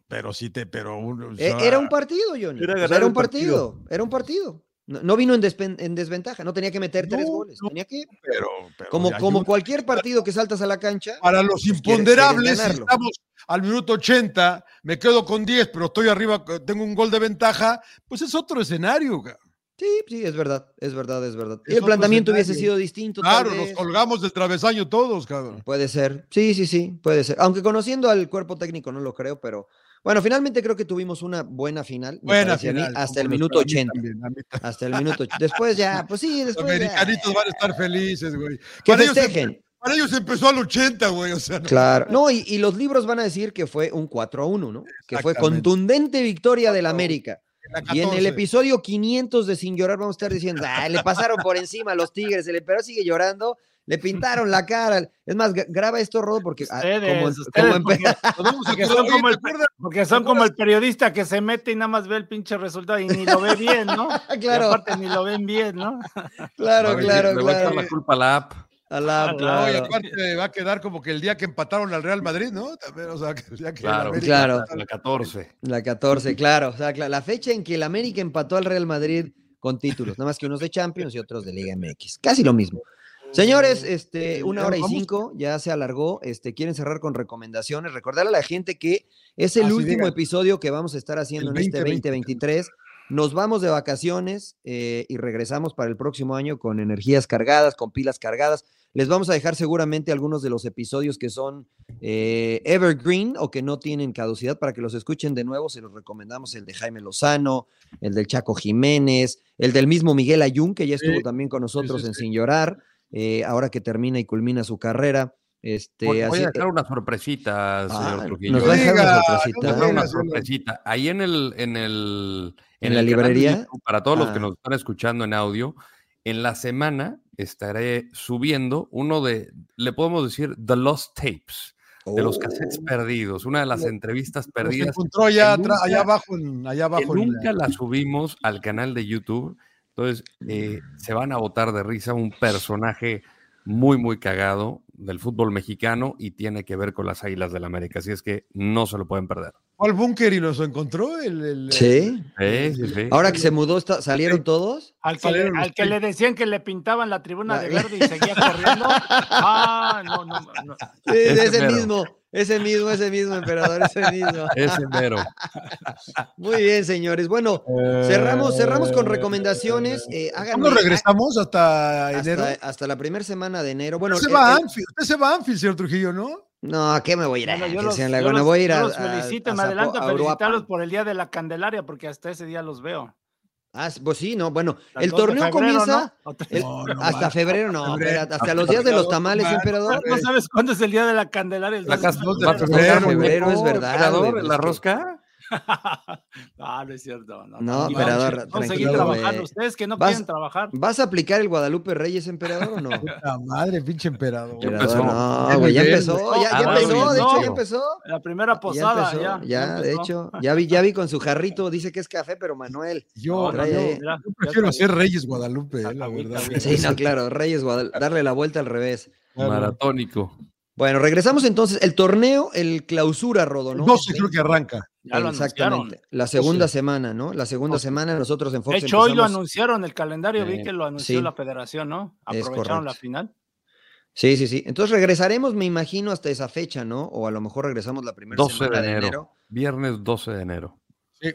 pero sí te, pero o E- sea, Era un partido, Johnny. Era O sea, ganar Era un partido. partido. Era un partido. No, no vino en, despen- en desventaja. No tenía que meter tres goles. no, Tenía que, pero, pero como, como cualquier partido que saltas a la cancha. Para los pues, quieres- imponderables, quieres estamos al minuto 80, me quedo con 10, pero estoy arriba, tengo un gol de ventaja, pues es otro escenario. ca. Sí, sí, es verdad, es verdad, es verdad. Y el planteamiento hubiese sido distinto. Claro, nos colgamos del travesaño todos, cabrón. Puede ser. Sí, sí, sí, puede ser. Aunque conociendo al cuerpo técnico no lo creo, pero bueno, finalmente creo que tuvimos una buena final. Buena a mí, final, hasta el minuto a mí 80. también, a mí también. Hasta el minuto 80. Después ya, pues sí, Los después ya, americanitos van a estar felices, güey. que Para ellos, festejen. para ellos empezó al 80, güey. O sea, no- Claro. No, y, y los libros van a decir que fue un 4 a 1, ¿no? Que fue contundente victoria del 4 a 1. América. Y en el 14. episodio 500 de Sin Llorar vamos a estar diciendo, "Ah, le pasaron por encima a los Tigres, el emperador sigue llorando, le pintaron la cara. Es más, gra- graba esto, Rodo, porque Ustedes, como, ustedes, como empe- porque- son como ¿te el- acuerdas? Porque son como el periodista que se mete y nada más ve el pinche resultado y ni lo ve bien, ¿no? Y Claro. aparte ni lo ven bien, ¿no? Claro, venir- claro, le va a echar claro. la culpa a la app. A la- Ah, No, y claro. aparte va a quedar como que el día que empataron al Real Madrid, ¿no? También, o sea, que el día que el Claro, América Claro. La 14. La 14, claro. O sea, la fecha en que el América empató al Real Madrid con títulos, nada más que unos de Champions y otros de Liga MX. Casi lo mismo. Señores, este, una hora y cinco, ya se alargó. Este, quieren cerrar con recomendaciones. Recordarle a la gente que es el Así último digan. episodio que vamos a estar haciendo El en este 2023. 2023. Nos vamos de vacaciones eh, y regresamos para el próximo año con energías cargadas, con pilas cargadas. Les vamos a dejar seguramente algunos de los episodios que son eh, evergreen o que no tienen caducidad para que los escuchen de nuevo. Se los recomendamos el de Jaime Lozano, el del Chaco Jiménez, el del mismo Miguel Ayun, que ya estuvo Sí, también con nosotros sí, en. Sin Llorar, eh, ahora que termina y culmina su carrera. Este, Voy, voy así- a dejar una sorpresita, señor Ah, Trujillo. nos No va a dejar una sorpresita. Les no doy una sorpresita. Ahí en el, en el, ¿En la el librería? YouTube, para todos los que Ah. nos están escuchando en audio, en la semana estaré subiendo uno de, le podemos decir, The Lost Tapes, de los cassettes Oh. perdidos, una de las entrevistas perdidas encontró allá, que allá abajo, en, allá que abajo. en la- nunca la subimos al canal de YouTube. Entonces, eh, se van a botar de risa un personaje muy, muy cagado del fútbol mexicano y tiene que ver con las Águilas del América. Así es que no se lo pueden perder. Al búnker y nos encontró el. el- Sí. Sí, sí, sí. Ahora que se mudó, ¿salieron todos? Al que, le, Salieron los al que le pin- decían que le pintaban la tribuna La- de verde y seguía corriendo. Ah, no, no, no. Sí, Ese mismo, ese mismo, ese mismo, emperador, ese mismo. Ese mero. Muy bien, señores. Bueno, cerramos, cerramos con recomendaciones. Eh, háganme- ¿Cuándo regresamos? ¿Hasta enero? hasta, hasta la primera semana de enero. Bueno, usted, el- se va a el- Anfield, usted se va a Anfield, señor Trujillo, ¿no? no, ¿a qué me voy a ir? Bueno, a- yo que los, sea en yo Laguna? los- voy a ir yo a, los felicito, a me adelanto a felicitarlos por el día de la Candelaria, porque hasta ese día los veo. Ah, pues sí, no, bueno, Las el torneo febrero, comienza ¿no? El- No, no hasta va. febrero, no, Febrero. espérate, hasta los días de los tamales, Hasta emperador. ¿No sabes cuándo es el día de la Candelaria? El La dos- casa- dos de va a febrero, febrero, güey. es verdad, güey, ¿La rosca? Ah, no es cierto. No, No, emperador, vamos, vamos a seguir tranquilo, trabajando. güey. Ustedes que no Vas- quieren trabajar. ¿Vas a aplicar el Guadalupe Reyes, emperador, o no? Puta madre, pinche emperador. Ya Emperador, empezó. no, güey, ya Qué empezó, nivel, ya, ya Ah, empezó, de hecho, no. ya empezó. La primera Ya posada, empezó, ya. ya, de hecho, ya vi, ya vi con su jarrito, dice que es café, pero Manuel. Yo, No, trae mira, prefiero hacer Reyes Guadalupe, eh, la verdad. Sí, no, claro, Reyes Guadalupe, darle la vuelta al revés. Maratónico. Bueno, regresamos entonces. El torneo, el clausura, Rodo, ¿no? 12 creo que arranca. Ya lo anunciaron. Exactamente. La segunda semana, ¿no? La segunda semana nosotros en Fox De hecho, hoy lo anunciaron el calendario, vi que lo anunció Sí. la federación, ¿no? Es Aprovecharon la final. Sí, sí, sí. Entonces regresaremos, me imagino, hasta esa fecha, ¿no? O a lo mejor regresamos la primera 12 semana de de enero. enero. Viernes 12 de enero. Sí.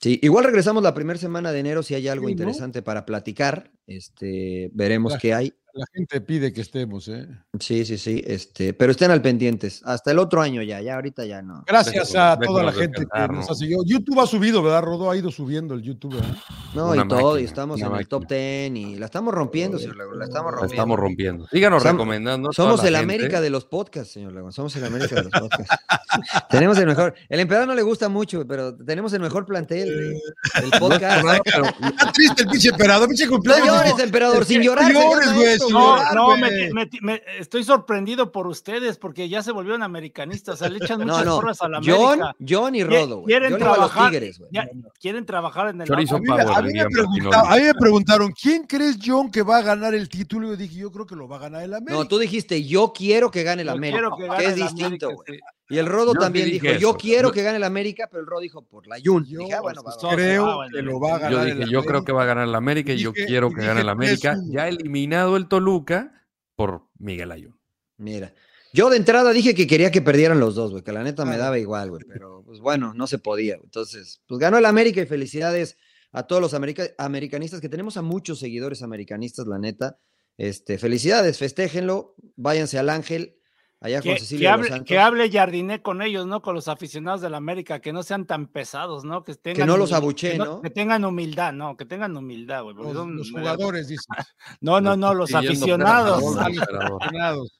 Sí, igual regresamos la primera semana de enero si hay algo Sí, ¿no? interesante para platicar. Este, veremos La- qué hay. La gente pide que estemos, ¿eh? Sí, sí, sí. Este, pero estén al pendientes. Hasta el otro año ya, ya ahorita ya no. Gracias a toda la gente que nos ¿no? ha seguido. YouTube ha subido, ¿verdad, Rodo? Ha ido subiendo el YouTube, ¿verdad? No, Una y todo, y estamos en el top 10 y la estamos rompiendo, señor Laguna, la estamos La rompiendo. estamos rompiendo. Síganos Som- recomendando. Somos el la gente. América de los podcasts, señor Laguna. Somos el América de los podcasts. tenemos el mejor. El emperador no le gusta mucho, pero tenemos el mejor plantel de- del podcast. Pero- Está triste el pinche emperador, pinche No cumpleaños. Llores, emperador, sin llorar. No. No, llorar, no, me, güey. me- me- estoy sorprendido por ustedes porque ya se volvieron americanistas, o sea, le echan No, muchas no. porras a la John, América. John y Qui- Rodo, güey. quieren trabajar, Tigres, güey. ya, quieren trabajar en el Chorizo A mí, me- Power, a mí me diría pregunta- Martinoli. a mí me preguntaron, ¿quién crees, John, que va a ganar el título? Y yo dije, yo creo que lo va a ganar el América. No, tú dijiste, yo quiero que gane el América. quiero que que gane es el distinto, América, güey. Y el Rodo Yo también dijo, yo quiero Yo- que gane el América, pero el Rodo dijo, por la Yun. Yo Dije, ah, bueno, va, va, va. creo Ah, que lo va a ganar Yo el dije, yo creo que va a ganar el América y yo quiero que gane el América. 3-1. Ya eliminado el Toluca por Miguel Ayun. Mira, yo de entrada dije que quería que perdieran los dos, güey, que la neta me daba igual, güey, pero pues bueno, no se podía. Entonces, pues ganó el América y felicidades a todos los america- americanistas, que tenemos a muchos seguidores americanistas, la neta. Este, felicidades, festéjenlo, váyanse al Ángel, allá con Que, que hable, Santos. que hable Jardiné con ellos, ¿no? Con los aficionados de la América, que no sean tan pesados, ¿no? Que, tengan no los abucheen, que ¿no? Que tengan humildad, ¿no? Que tengan humildad, güey. Los, son- los jugadores, dices. No, no, no, los aficionados. aficionados.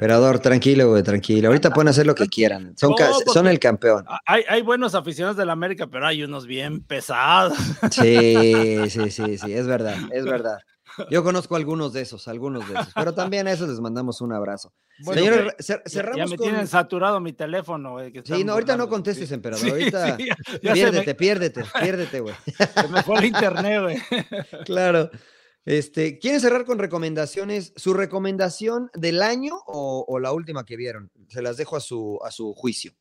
Emperador, tranquilo, güey, tranquilo. Ahorita pueden hacer lo que quieran. Son, No, son el campeón. Hay, hay buenos aficionados de la América, pero hay unos bien pesados. Sí, sí, sí, sí, es verdad, es verdad. Yo conozco algunos de esos, algunos de esos, pero también a esos les mandamos un abrazo. Bueno, Señores, cer- Ya- ya, cerramos me con... tienen saturado mi teléfono, güey. que Sí, no, ahorita no contestes, Sí. emperador. Sí, ahorita sí, ya- ya piérdete, me- piérdete, piérdete, güey. se me fue el internet, güey. Claro. Este, ¿Quieren cerrar con recomendaciones? ¿Su recomendación del año o, o la última que vieron? Se las dejo a su, a su juicio.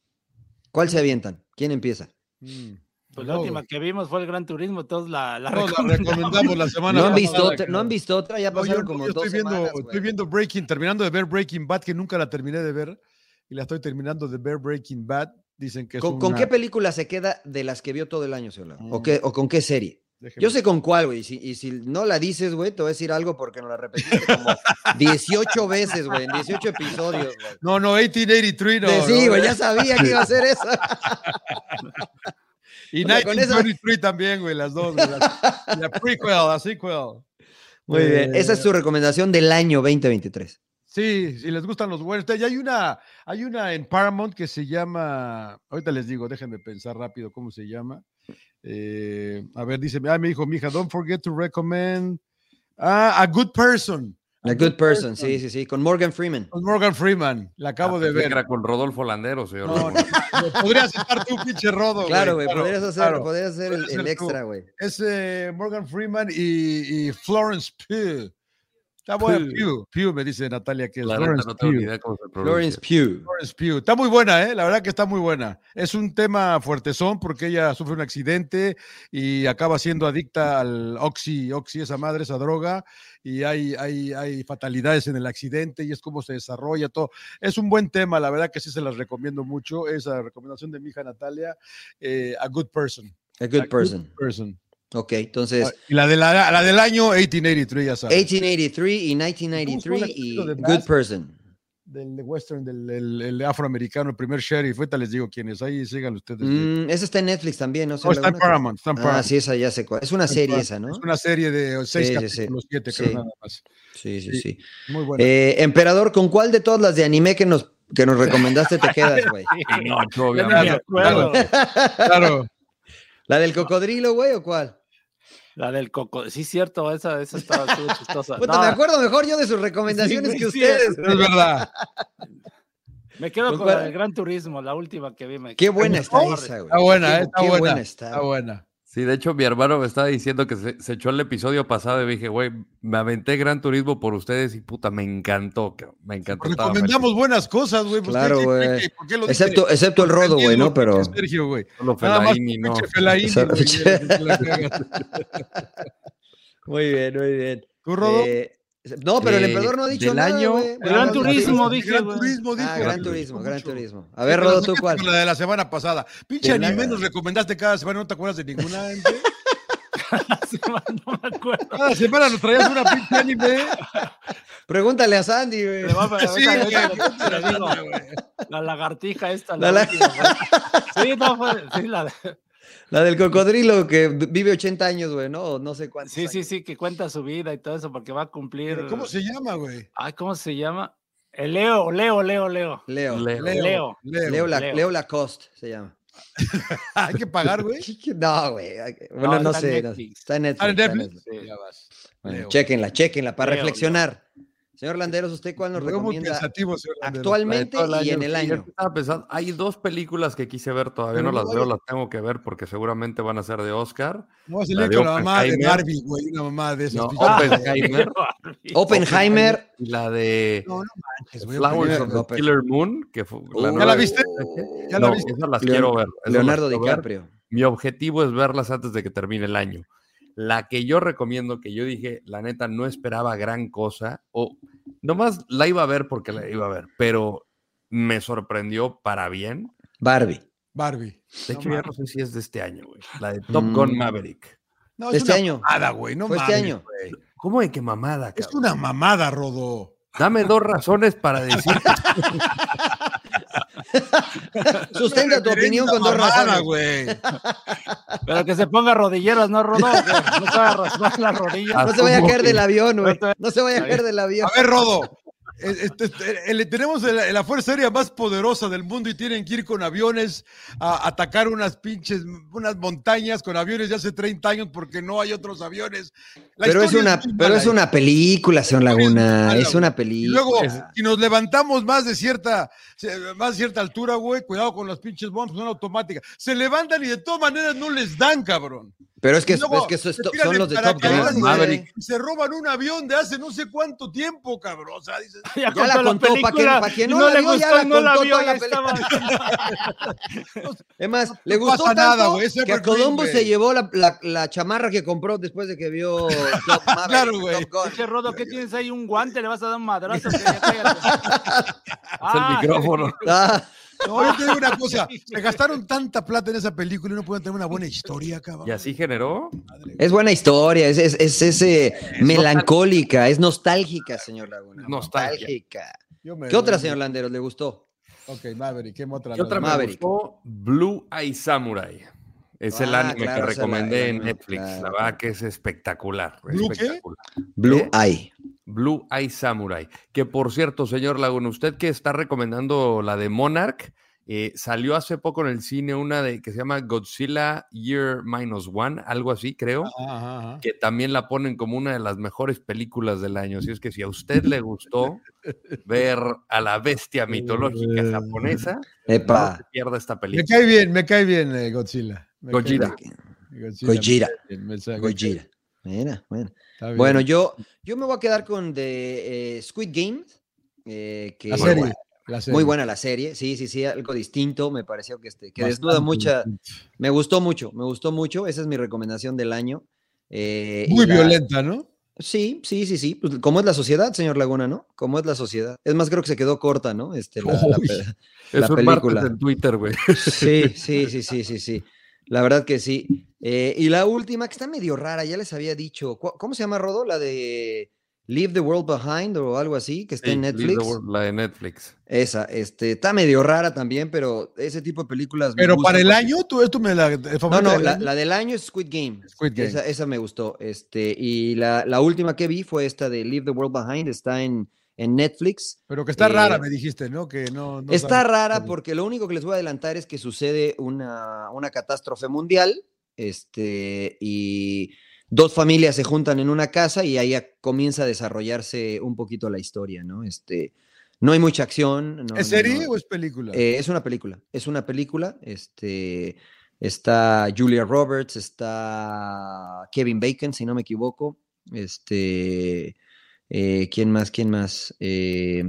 ¿Cuál se avientan? ¿Quién empieza? Mm, Pues la no, última que vimos fue el Gran Turismo, todos la, la no, la recomendamos. recomendamos la semana ¿No han, pasada, visto otra. ¿No han visto otra? Ya No, yo, pasaron no, como yo dos estoy viendo, semanas, estoy güey. viendo Breaking, terminando de ver Breaking Bad, que nunca la terminé de ver, y la estoy terminando de ver Breaking Bad. Dicen que es ¿Con, qué película se queda de las que vio todo el año, señor? Lau? ¿O, Mm. qué, ¿O con qué serie? déjeme- Yo sé con cuál, güey. Y si, y si no la dices, güey, te voy a decir algo porque nos la repetiste como 18 veces, güey, en 18 episodios, güey. No, no, 1883, no. De- sí, no. güey, ya sabía que iba a ser esa. Y O sea, con esa- 1923 también, güey, las dos. güey, La, la prequel, la sequel. Muy bien. Esa es Eh, su recomendación del año 2023. Sí, si les gustan los buenos. Ya hay una, hay una en Paramount que se llama, ahorita les digo, déjenme pensar rápido cómo se llama. Eh, a ver, dice, ah, me dijo mi hija, don't forget to recommend ah, A Good Person. A Good Person, sí, sí, sí. Con Morgan Freeman. Con Morgan Freeman, la acabo Ah, de ver. Era con Rodolfo Landero, señor. No, no, no, podrías estar tú, pinche rodo. Claro, güey, podrías hacer, claro. podrías hacer el, Podrías el ser tú. extra, güey. Es eh, Morgan Freeman y, y Florence Pugh. Está buena. Pugh. Pugh, me dice Natalia que es La neta, Florence no Pugh. idea cómo se Florence pronuncia. Pugh. Florence Pugh. Está muy buena, ¿eh? La verdad que está muy buena. Es un tema fuertezón porque ella sufre un accidente y acaba siendo adicta al oxi, oxi, esa madre, esa droga, y hay, hay, hay fatalidades en el accidente y es cómo se desarrolla todo. Es un buen tema, la verdad que sí se las recomiendo mucho. Esa recomendación de mi hija Natalia, eh, A Good Person. A A Good Person. Ok, entonces, Y la, de la, la del año 1883, ya sabes. 1883 y ¿Cómo 1993 fue y Good? Person. Del de western, del el- el afroamericano, el primer sheriff. Ahorita les digo quién es. Ahí síganlo ustedes. Mm, esa está en Netflix también, ¿no? No, está en? Paramount. Está en Ah, Paramount. sí, esa ya sé cuál. Es una serie esa, ¿no? Es una serie de seis Sí, sí, sí. capítulos, siete, creo Sí. nada más. Sí, sí, sí. sí. Muy buena. Eh, Emperador, ¿con cuál de todas las de anime que nos, que nos recomendaste te quedas, güey? Me obviamente. acuerdo. claro. ¿La del cocodrilo, güey, o cuál? La del coco. Sí, cierto, esa, esa estaba estuvo chistosa. Puta, No, me acuerdo mejor yo de sus recomendaciones Sí, que sí, ustedes. Es verdad. me quedo ¿Con con la del Gran Turismo, la última que vi. me- Qué buena está gustó? esa, güey. Está buena, Qué- eh, está qué buena. buena está. Está buena. Sí, de hecho, mi hermano me estaba diciendo que se, se echó el episodio pasado y dije, güey, me aventé Gran Turismo por ustedes y puta, me encantó, me encantó. Recomendamos buenas cosas, güey. pues, Claro, ¿qué- qué- güey. Excepto, excepto el rodo, güey, ¿no? Pero. Sergio, güey. Solo Fellaini, no. cagas. Muy bien, muy bien. ¿Tú, Rodo? Eh, No, pero el Eh, emperador no ha dicho del nada, año-. Gran Turismo, dije, Gran güey. Turismo, dijo. Ah, Gran Turismo, Gran mucho. Turismo. A ver, Rodo, ¿tú cuál? La de la semana pasada. Pinche la- anime nos recomendaste cada semana, ¿no te acuerdas de ninguna? Ente? no me acuerdo. Cada semana nos traías una pinche anime. Pregúntale a Sandy, güey. Sí. La lagartija esta. La La, la- última, güey. Sí, no, fue, sí, la, La del cocodrilo que vive 80 años, güey, ¿no? O no sé cuántos. sí, sí, años. sí, que cuenta su vida y todo eso porque va a cumplir. Pero ¿Cómo se llama, güey? Ay, ¿cómo se llama? El Leo, Leo, Leo, Leo. Leo. Leo. Leo. Leo, la- Leo. Leo Lacoste se llama. Hay que pagar, güey. No, güey. Bueno, no, está en sé. no- Netflix. Está en Netflix. Ah, en está en Netflix. Netflix. Sí. Ya vas. Bueno, Leo. Chéquenla, chéquenla para Leo, reflexionar. Señor Landeros, ¿usted cuál nos muy recomienda pensativo, señor Landeros. actualmente y en el año? pensando, hay dos películas que quise ver, todavía no no las veo, las tengo que ver porque seguramente van a ser de Oscar. No de con la mamá de. Barbie, güey. Una mamá de esas. No, Oppenheimer. Oppenheimer. Y la de No, no manches, güey. Flowers of the Killer Moon, que fue la ¿Ya la viste? ¿Ya la viste? esas las Leon- quiero ver. Leonardo ver. DiCaprio. Mi objetivo es verlas antes de que termine el año. La que yo recomiendo, que yo dije, la neta, no esperaba gran cosa, o nomás la iba a ver porque la iba a ver, pero me sorprendió para bien. Barbie. Barbie. De No hecho, ya mames. no sé si es de este año, güey. La de Top Gun Mm. Maverick. No, es Este una año. mamada, güey. No Fue este año. güey. ¿Cómo de qué mamada, Es cabrón? una mamada, Rodo. Dame dos razones para decir. Sustenta tu opinión con dos razones. güey. Pero que se ponga rodilleras, ¿no, Rodó? Que no se vaya a raspar las rodillas. No se vaya a caer del avión, güey. No se vaya a caer del avión. A ver, Rodo. Eh, este, este, el- tenemos la, la fuerza aérea más poderosa del mundo y tienen que ir con aviones a atacar unas pinches, unas montañas con aviones de hace 30 años porque no hay otros aviones. La Pero es una, muy pero es ¿eh? una película, señor es Laguna. Es una güey. Y película. luego, si nos levantamos más de cierta, más de cierta altura, güey, cuidado con las pinches bombas, son automáticas. Se levantan y de todas maneras no les dan, cabrón. Pero es que, es, luego es que eso es son los de Top Gun. se- roban un avión de hace no sé cuánto tiempo, cabrón. O sea, dices, Ya, Ya la contó contó, pa' quien- película pa' y no la le vio, ya gustó, la no la contó vio, toda la estaba. Es más, le gustó tanto nada, güey, es que a güey. se llevó la, la- la chamarra que compró después de que vio Top Maverick, Claro, güey. Rodo, ¿qué tienes ahí? ¿Un guante? ¿Le vas a dar un madrazo? Que cállate. Es el Ah, micrófono. No, yo te digo una cosa, se gastaron tanta plata en esa película y no pueden tener una buena historia, cabrón. Y así generó. Madre, es buena historia, es, es, es, es, eh, melancólica, es nostálgica, señor Laguna. Me- ¿Qué otra, señor Landeros, le gustó? Ok, Maverick, ¿qué otra? ¿Qué otra me Maverick. gustó? Blue Eye Samurai. Es el Ah, anime claro, que la- recomendé en la- Netflix. claro, la verdad que es espectacular. ¿Blue qué? espectacular. Blue ¿Eh? Eye. Blue Eye Samurai. Que por cierto, señor Laguna, usted que está recomendando la de Monarch, eh, salió hace poco en el cine una de que se llama Godzilla Year Minus One, algo así, creo. Ajá, ajá, ajá. que también la ponen como una de las mejores películas del año. Así es que si a usted le gustó ver a la bestia mitológica japonesa, no se Epa. pierda esta Me película. cae bien, me cae bien eh, Godzilla. Me cae Gojira. bien. Godzilla. Gojira. me cae bien, Gojira. Mira, bueno. Bueno, yo, yo me voy a quedar con de Squid Game. eh, que la muy serie. buena, la serie. muy buena la serie, sí, sí, sí, algo distinto, me pareció que, este, que desnuda mucha, me gustó mucho, me gustó mucho, esa es mi recomendación del año. eh, Muy la- violenta, ¿no? Sí, sí, sí, sí, pues, como es la sociedad, señor Laguna, ¿no? Como es la sociedad. Es más, creo que se quedó corta, ¿no? Este, la- Uy. la película. en Twitter, güey. Sí, sí, sí, sí, sí, sí. La verdad que sí. Eh, y la última, que está medio rara, ya les había dicho. ¿cu- ¿Cómo se llama, Rodo? La de Leave the World Behind o algo así, que está Sí, en Leave the Netflix. World, La de Netflix. Esa, este, está medio rara también, pero ese tipo de películas. me Pero para el porque- año, tú, tú me la. No, no, del la, año? la del año es Squid Game. Squid Game. Esa, esa me gustó. Este, y la, la última que vi fue esta de Leave the World Behind, está en, en Netflix. Pero que está eh, rara, me dijiste, ¿no? Que no. no Está rara porque lo único que les voy a adelantar es que sucede una, una catástrofe mundial, este, y dos familias se juntan en una casa y ahí comienza a desarrollarse un poquito la historia, ¿no? Este, no hay mucha acción. no- ¿Es serie no. o es película? Eh, es una película, es una película, este, está Julia Roberts, está Kevin Bacon, si no me equivoco, este, eh, ¿quién más? ¿Quién más? Eh,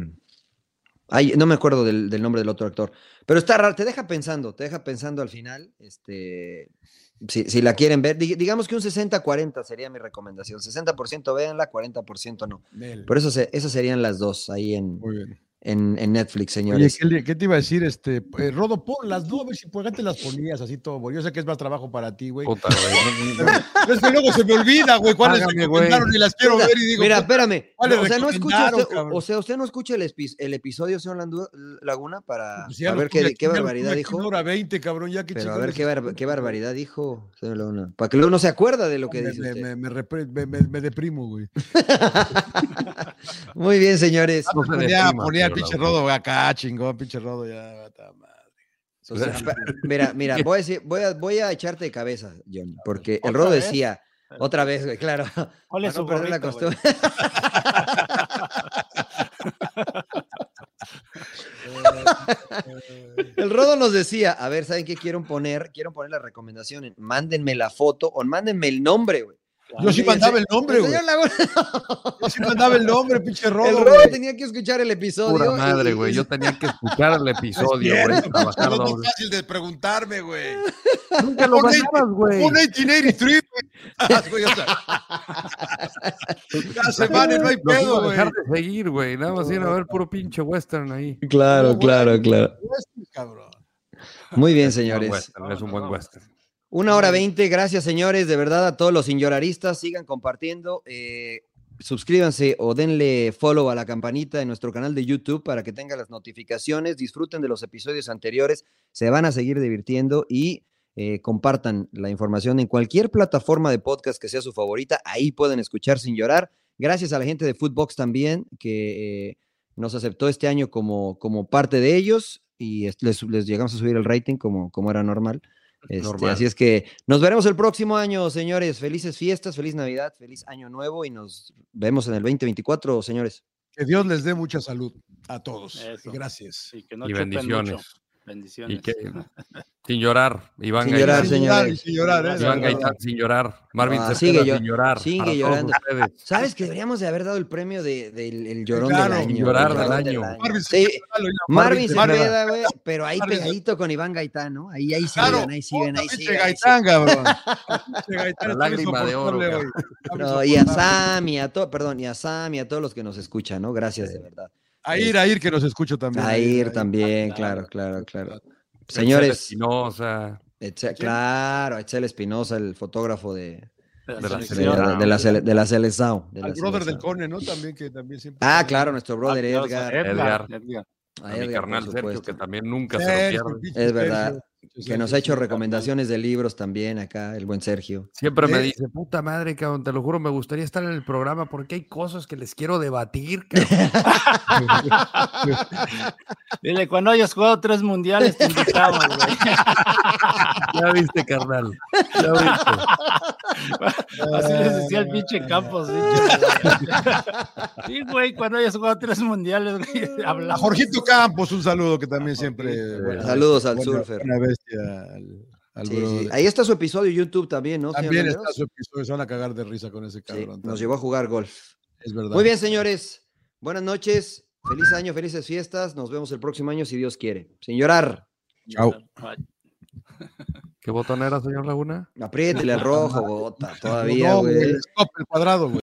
Ay, no me acuerdo del, del nombre del otro actor. Pero está raro, te deja pensando, te deja pensando al final. Este, si, si la quieren ver, dig- digamos que un 60-40 sería mi recomendación. 60% véanla, 40% no. Por eso se- esas serían las dos ahí en, Muy bien. En, en Netflix, Oye, señores. ¿qué, qué te iba a decir? Este, eh, Rodo, pon las dos, a ver si por qué te las ponías así todo, güey. Yo sé que es más trabajo para ti, güey. Puta, güey. Pero es que luego se me olvida, güey, cuáles Págame, recomendaron y las quiero Mira, ver y digo, Mira, espérame. ¿cuál le no, o sea, no escucha usted, o sea, usted no escucha el, el episodio, señor Landu- Laguna, para, pues ya para lo ver qué, aquí, qué barbaridad dijo. hora 20, cabrón, ya que Pero a ver qué, bar- qué barbaridad dijo, señor Laguna. Para que luego no se acuerda de lo que me, dice me, usted. me, me repre- me- me- me deprimo, güey. Muy bien, señores. No se Ponía, el pinche rodo, güey, acá, chingón, pinche rodo, ya. O sea, mira, mira, voy a, decir, voy, a, voy a echarte de cabeza, Johnny, porque el ¿Otra Rodo vez? decía, otra vez, güey, claro, ¿Cuál es no su perder la gorrito, costumbre. El Rodo nos decía, a ver, ¿saben qué quiero poner? Quiero poner la recomendación en mándenme la foto o mándenme el nombre, güey. Yo sí el mandaba el nombre, güey. Yo sí mandaba el nombre, pinche el rodo, güey. tenía que escuchar el episodio. Pura madre, güey. Yo tenía que escuchar el episodio, güey. Trabajar rodo, doble. fácil de preguntarme, güey. Nunca lo Pon mandabas, güey. Un 1883, güey. Ah. Cada semana y no hay pedo, a güey. dejar de seguir, güey. Nada más iban a ver puro pinche western ahí. Claro, No, claro, claro. Cabrón. Muy bien, Es señores. Es un buen western. Una hora veinte, gracias señores, de verdad a todos los señoraristas, sigan compartiendo, eh, suscríbanse o denle follow a la campanita en nuestro canal de YouTube para que tengan las notificaciones, disfruten de los episodios anteriores, se van a seguir divirtiendo y eh, compartan la información en cualquier plataforma de podcast que sea su favorita, ahí pueden escuchar sin llorar. Gracias a la gente de Footbox también que eh, nos aceptó este año como, como parte de ellos y es- les, les llegamos a subir el rating como, como era normal. Este, así es que nos veremos el próximo año, señores. Felices fiestas, feliz Navidad, feliz año nuevo y nos vemos en el 2024, señores. Que Dios les dé mucha salud a todos. Eso. Gracias. Y que no Y chupen bendiciones. mucho. Bendiciones. Y que sin llorar, Iván Sin Gaitán. llorar, Sin llorar, señores. sin llorar, ¿eh? Iván. Gaitán sin llorar. Marvin Ah, sigue sin llorar. sigue llorando. ustedes. ¿Sabes que deberíamos de haber dado el premio de- del el llorón claro, del año? llorar el del año. Marvin Sí, llama. Marvin Cepeda. Cepeda, güey, pero ahí Marvin pegadito con Iván Gaitán, ¿no? Ahí, ahí Claro, siguen, ahí siguen, ahí siguen. ahí Gaitán, cabrón. La lágrima de oro. No, y a Sam, y a todo, perdón, y a Sam, y a todos los que nos escuchan, ¿no? Gracias, de verdad. A ir, a ir, que nos escucho también. A a ir a también, claro. claro, claro, claro. Excel Señores, Espinosa. Claro, Etzel Espinosa, el fotógrafo de, De la de, la, de la de la Al brother del. Cone, ¿no? También, que también siempre. Ah, claro, nuestro brother Edgar. Edgar. Edgar. a A mi Edgar, carnal por Sergio, que también nunca se Sergio, lo pierde. Es verdad, Sergio. Que nos ha hecho recomendaciones de libros también acá, el buen Sergio. Siempre me Eh. dice, puta madre, cabrón, te lo juro, me gustaría estar en el programa porque hay cosas que les quiero debatir, cabrón. Dile, cuando hayas jugado tres mundiales, te invitamos, güey. ya viste, carnal. Ya viste. Así les decía el pinche Campos. Sí, güey, cuando hayas jugado tres mundiales, güey, A hablamos. Jorgito Campos, un saludo que también siempre. Saludos al buena- surfer. Una bestia al, al Sí, brother. sí. Ahí está su episodio YouTube también, ¿no? señor También está su episodio, se van a cagar de risa con ese Sí, cabrón. nos llevó a jugar golf. Es verdad. Muy bien, señores. Buenas noches. Feliz año, felices fiestas. Nos vemos el próximo año si Dios quiere. Sin llorar. Chao. ¿Qué botón era, señor Laguna? Apriétele al rojo, bota. Todavía, No, güey. el stop, el cuadrado, güey.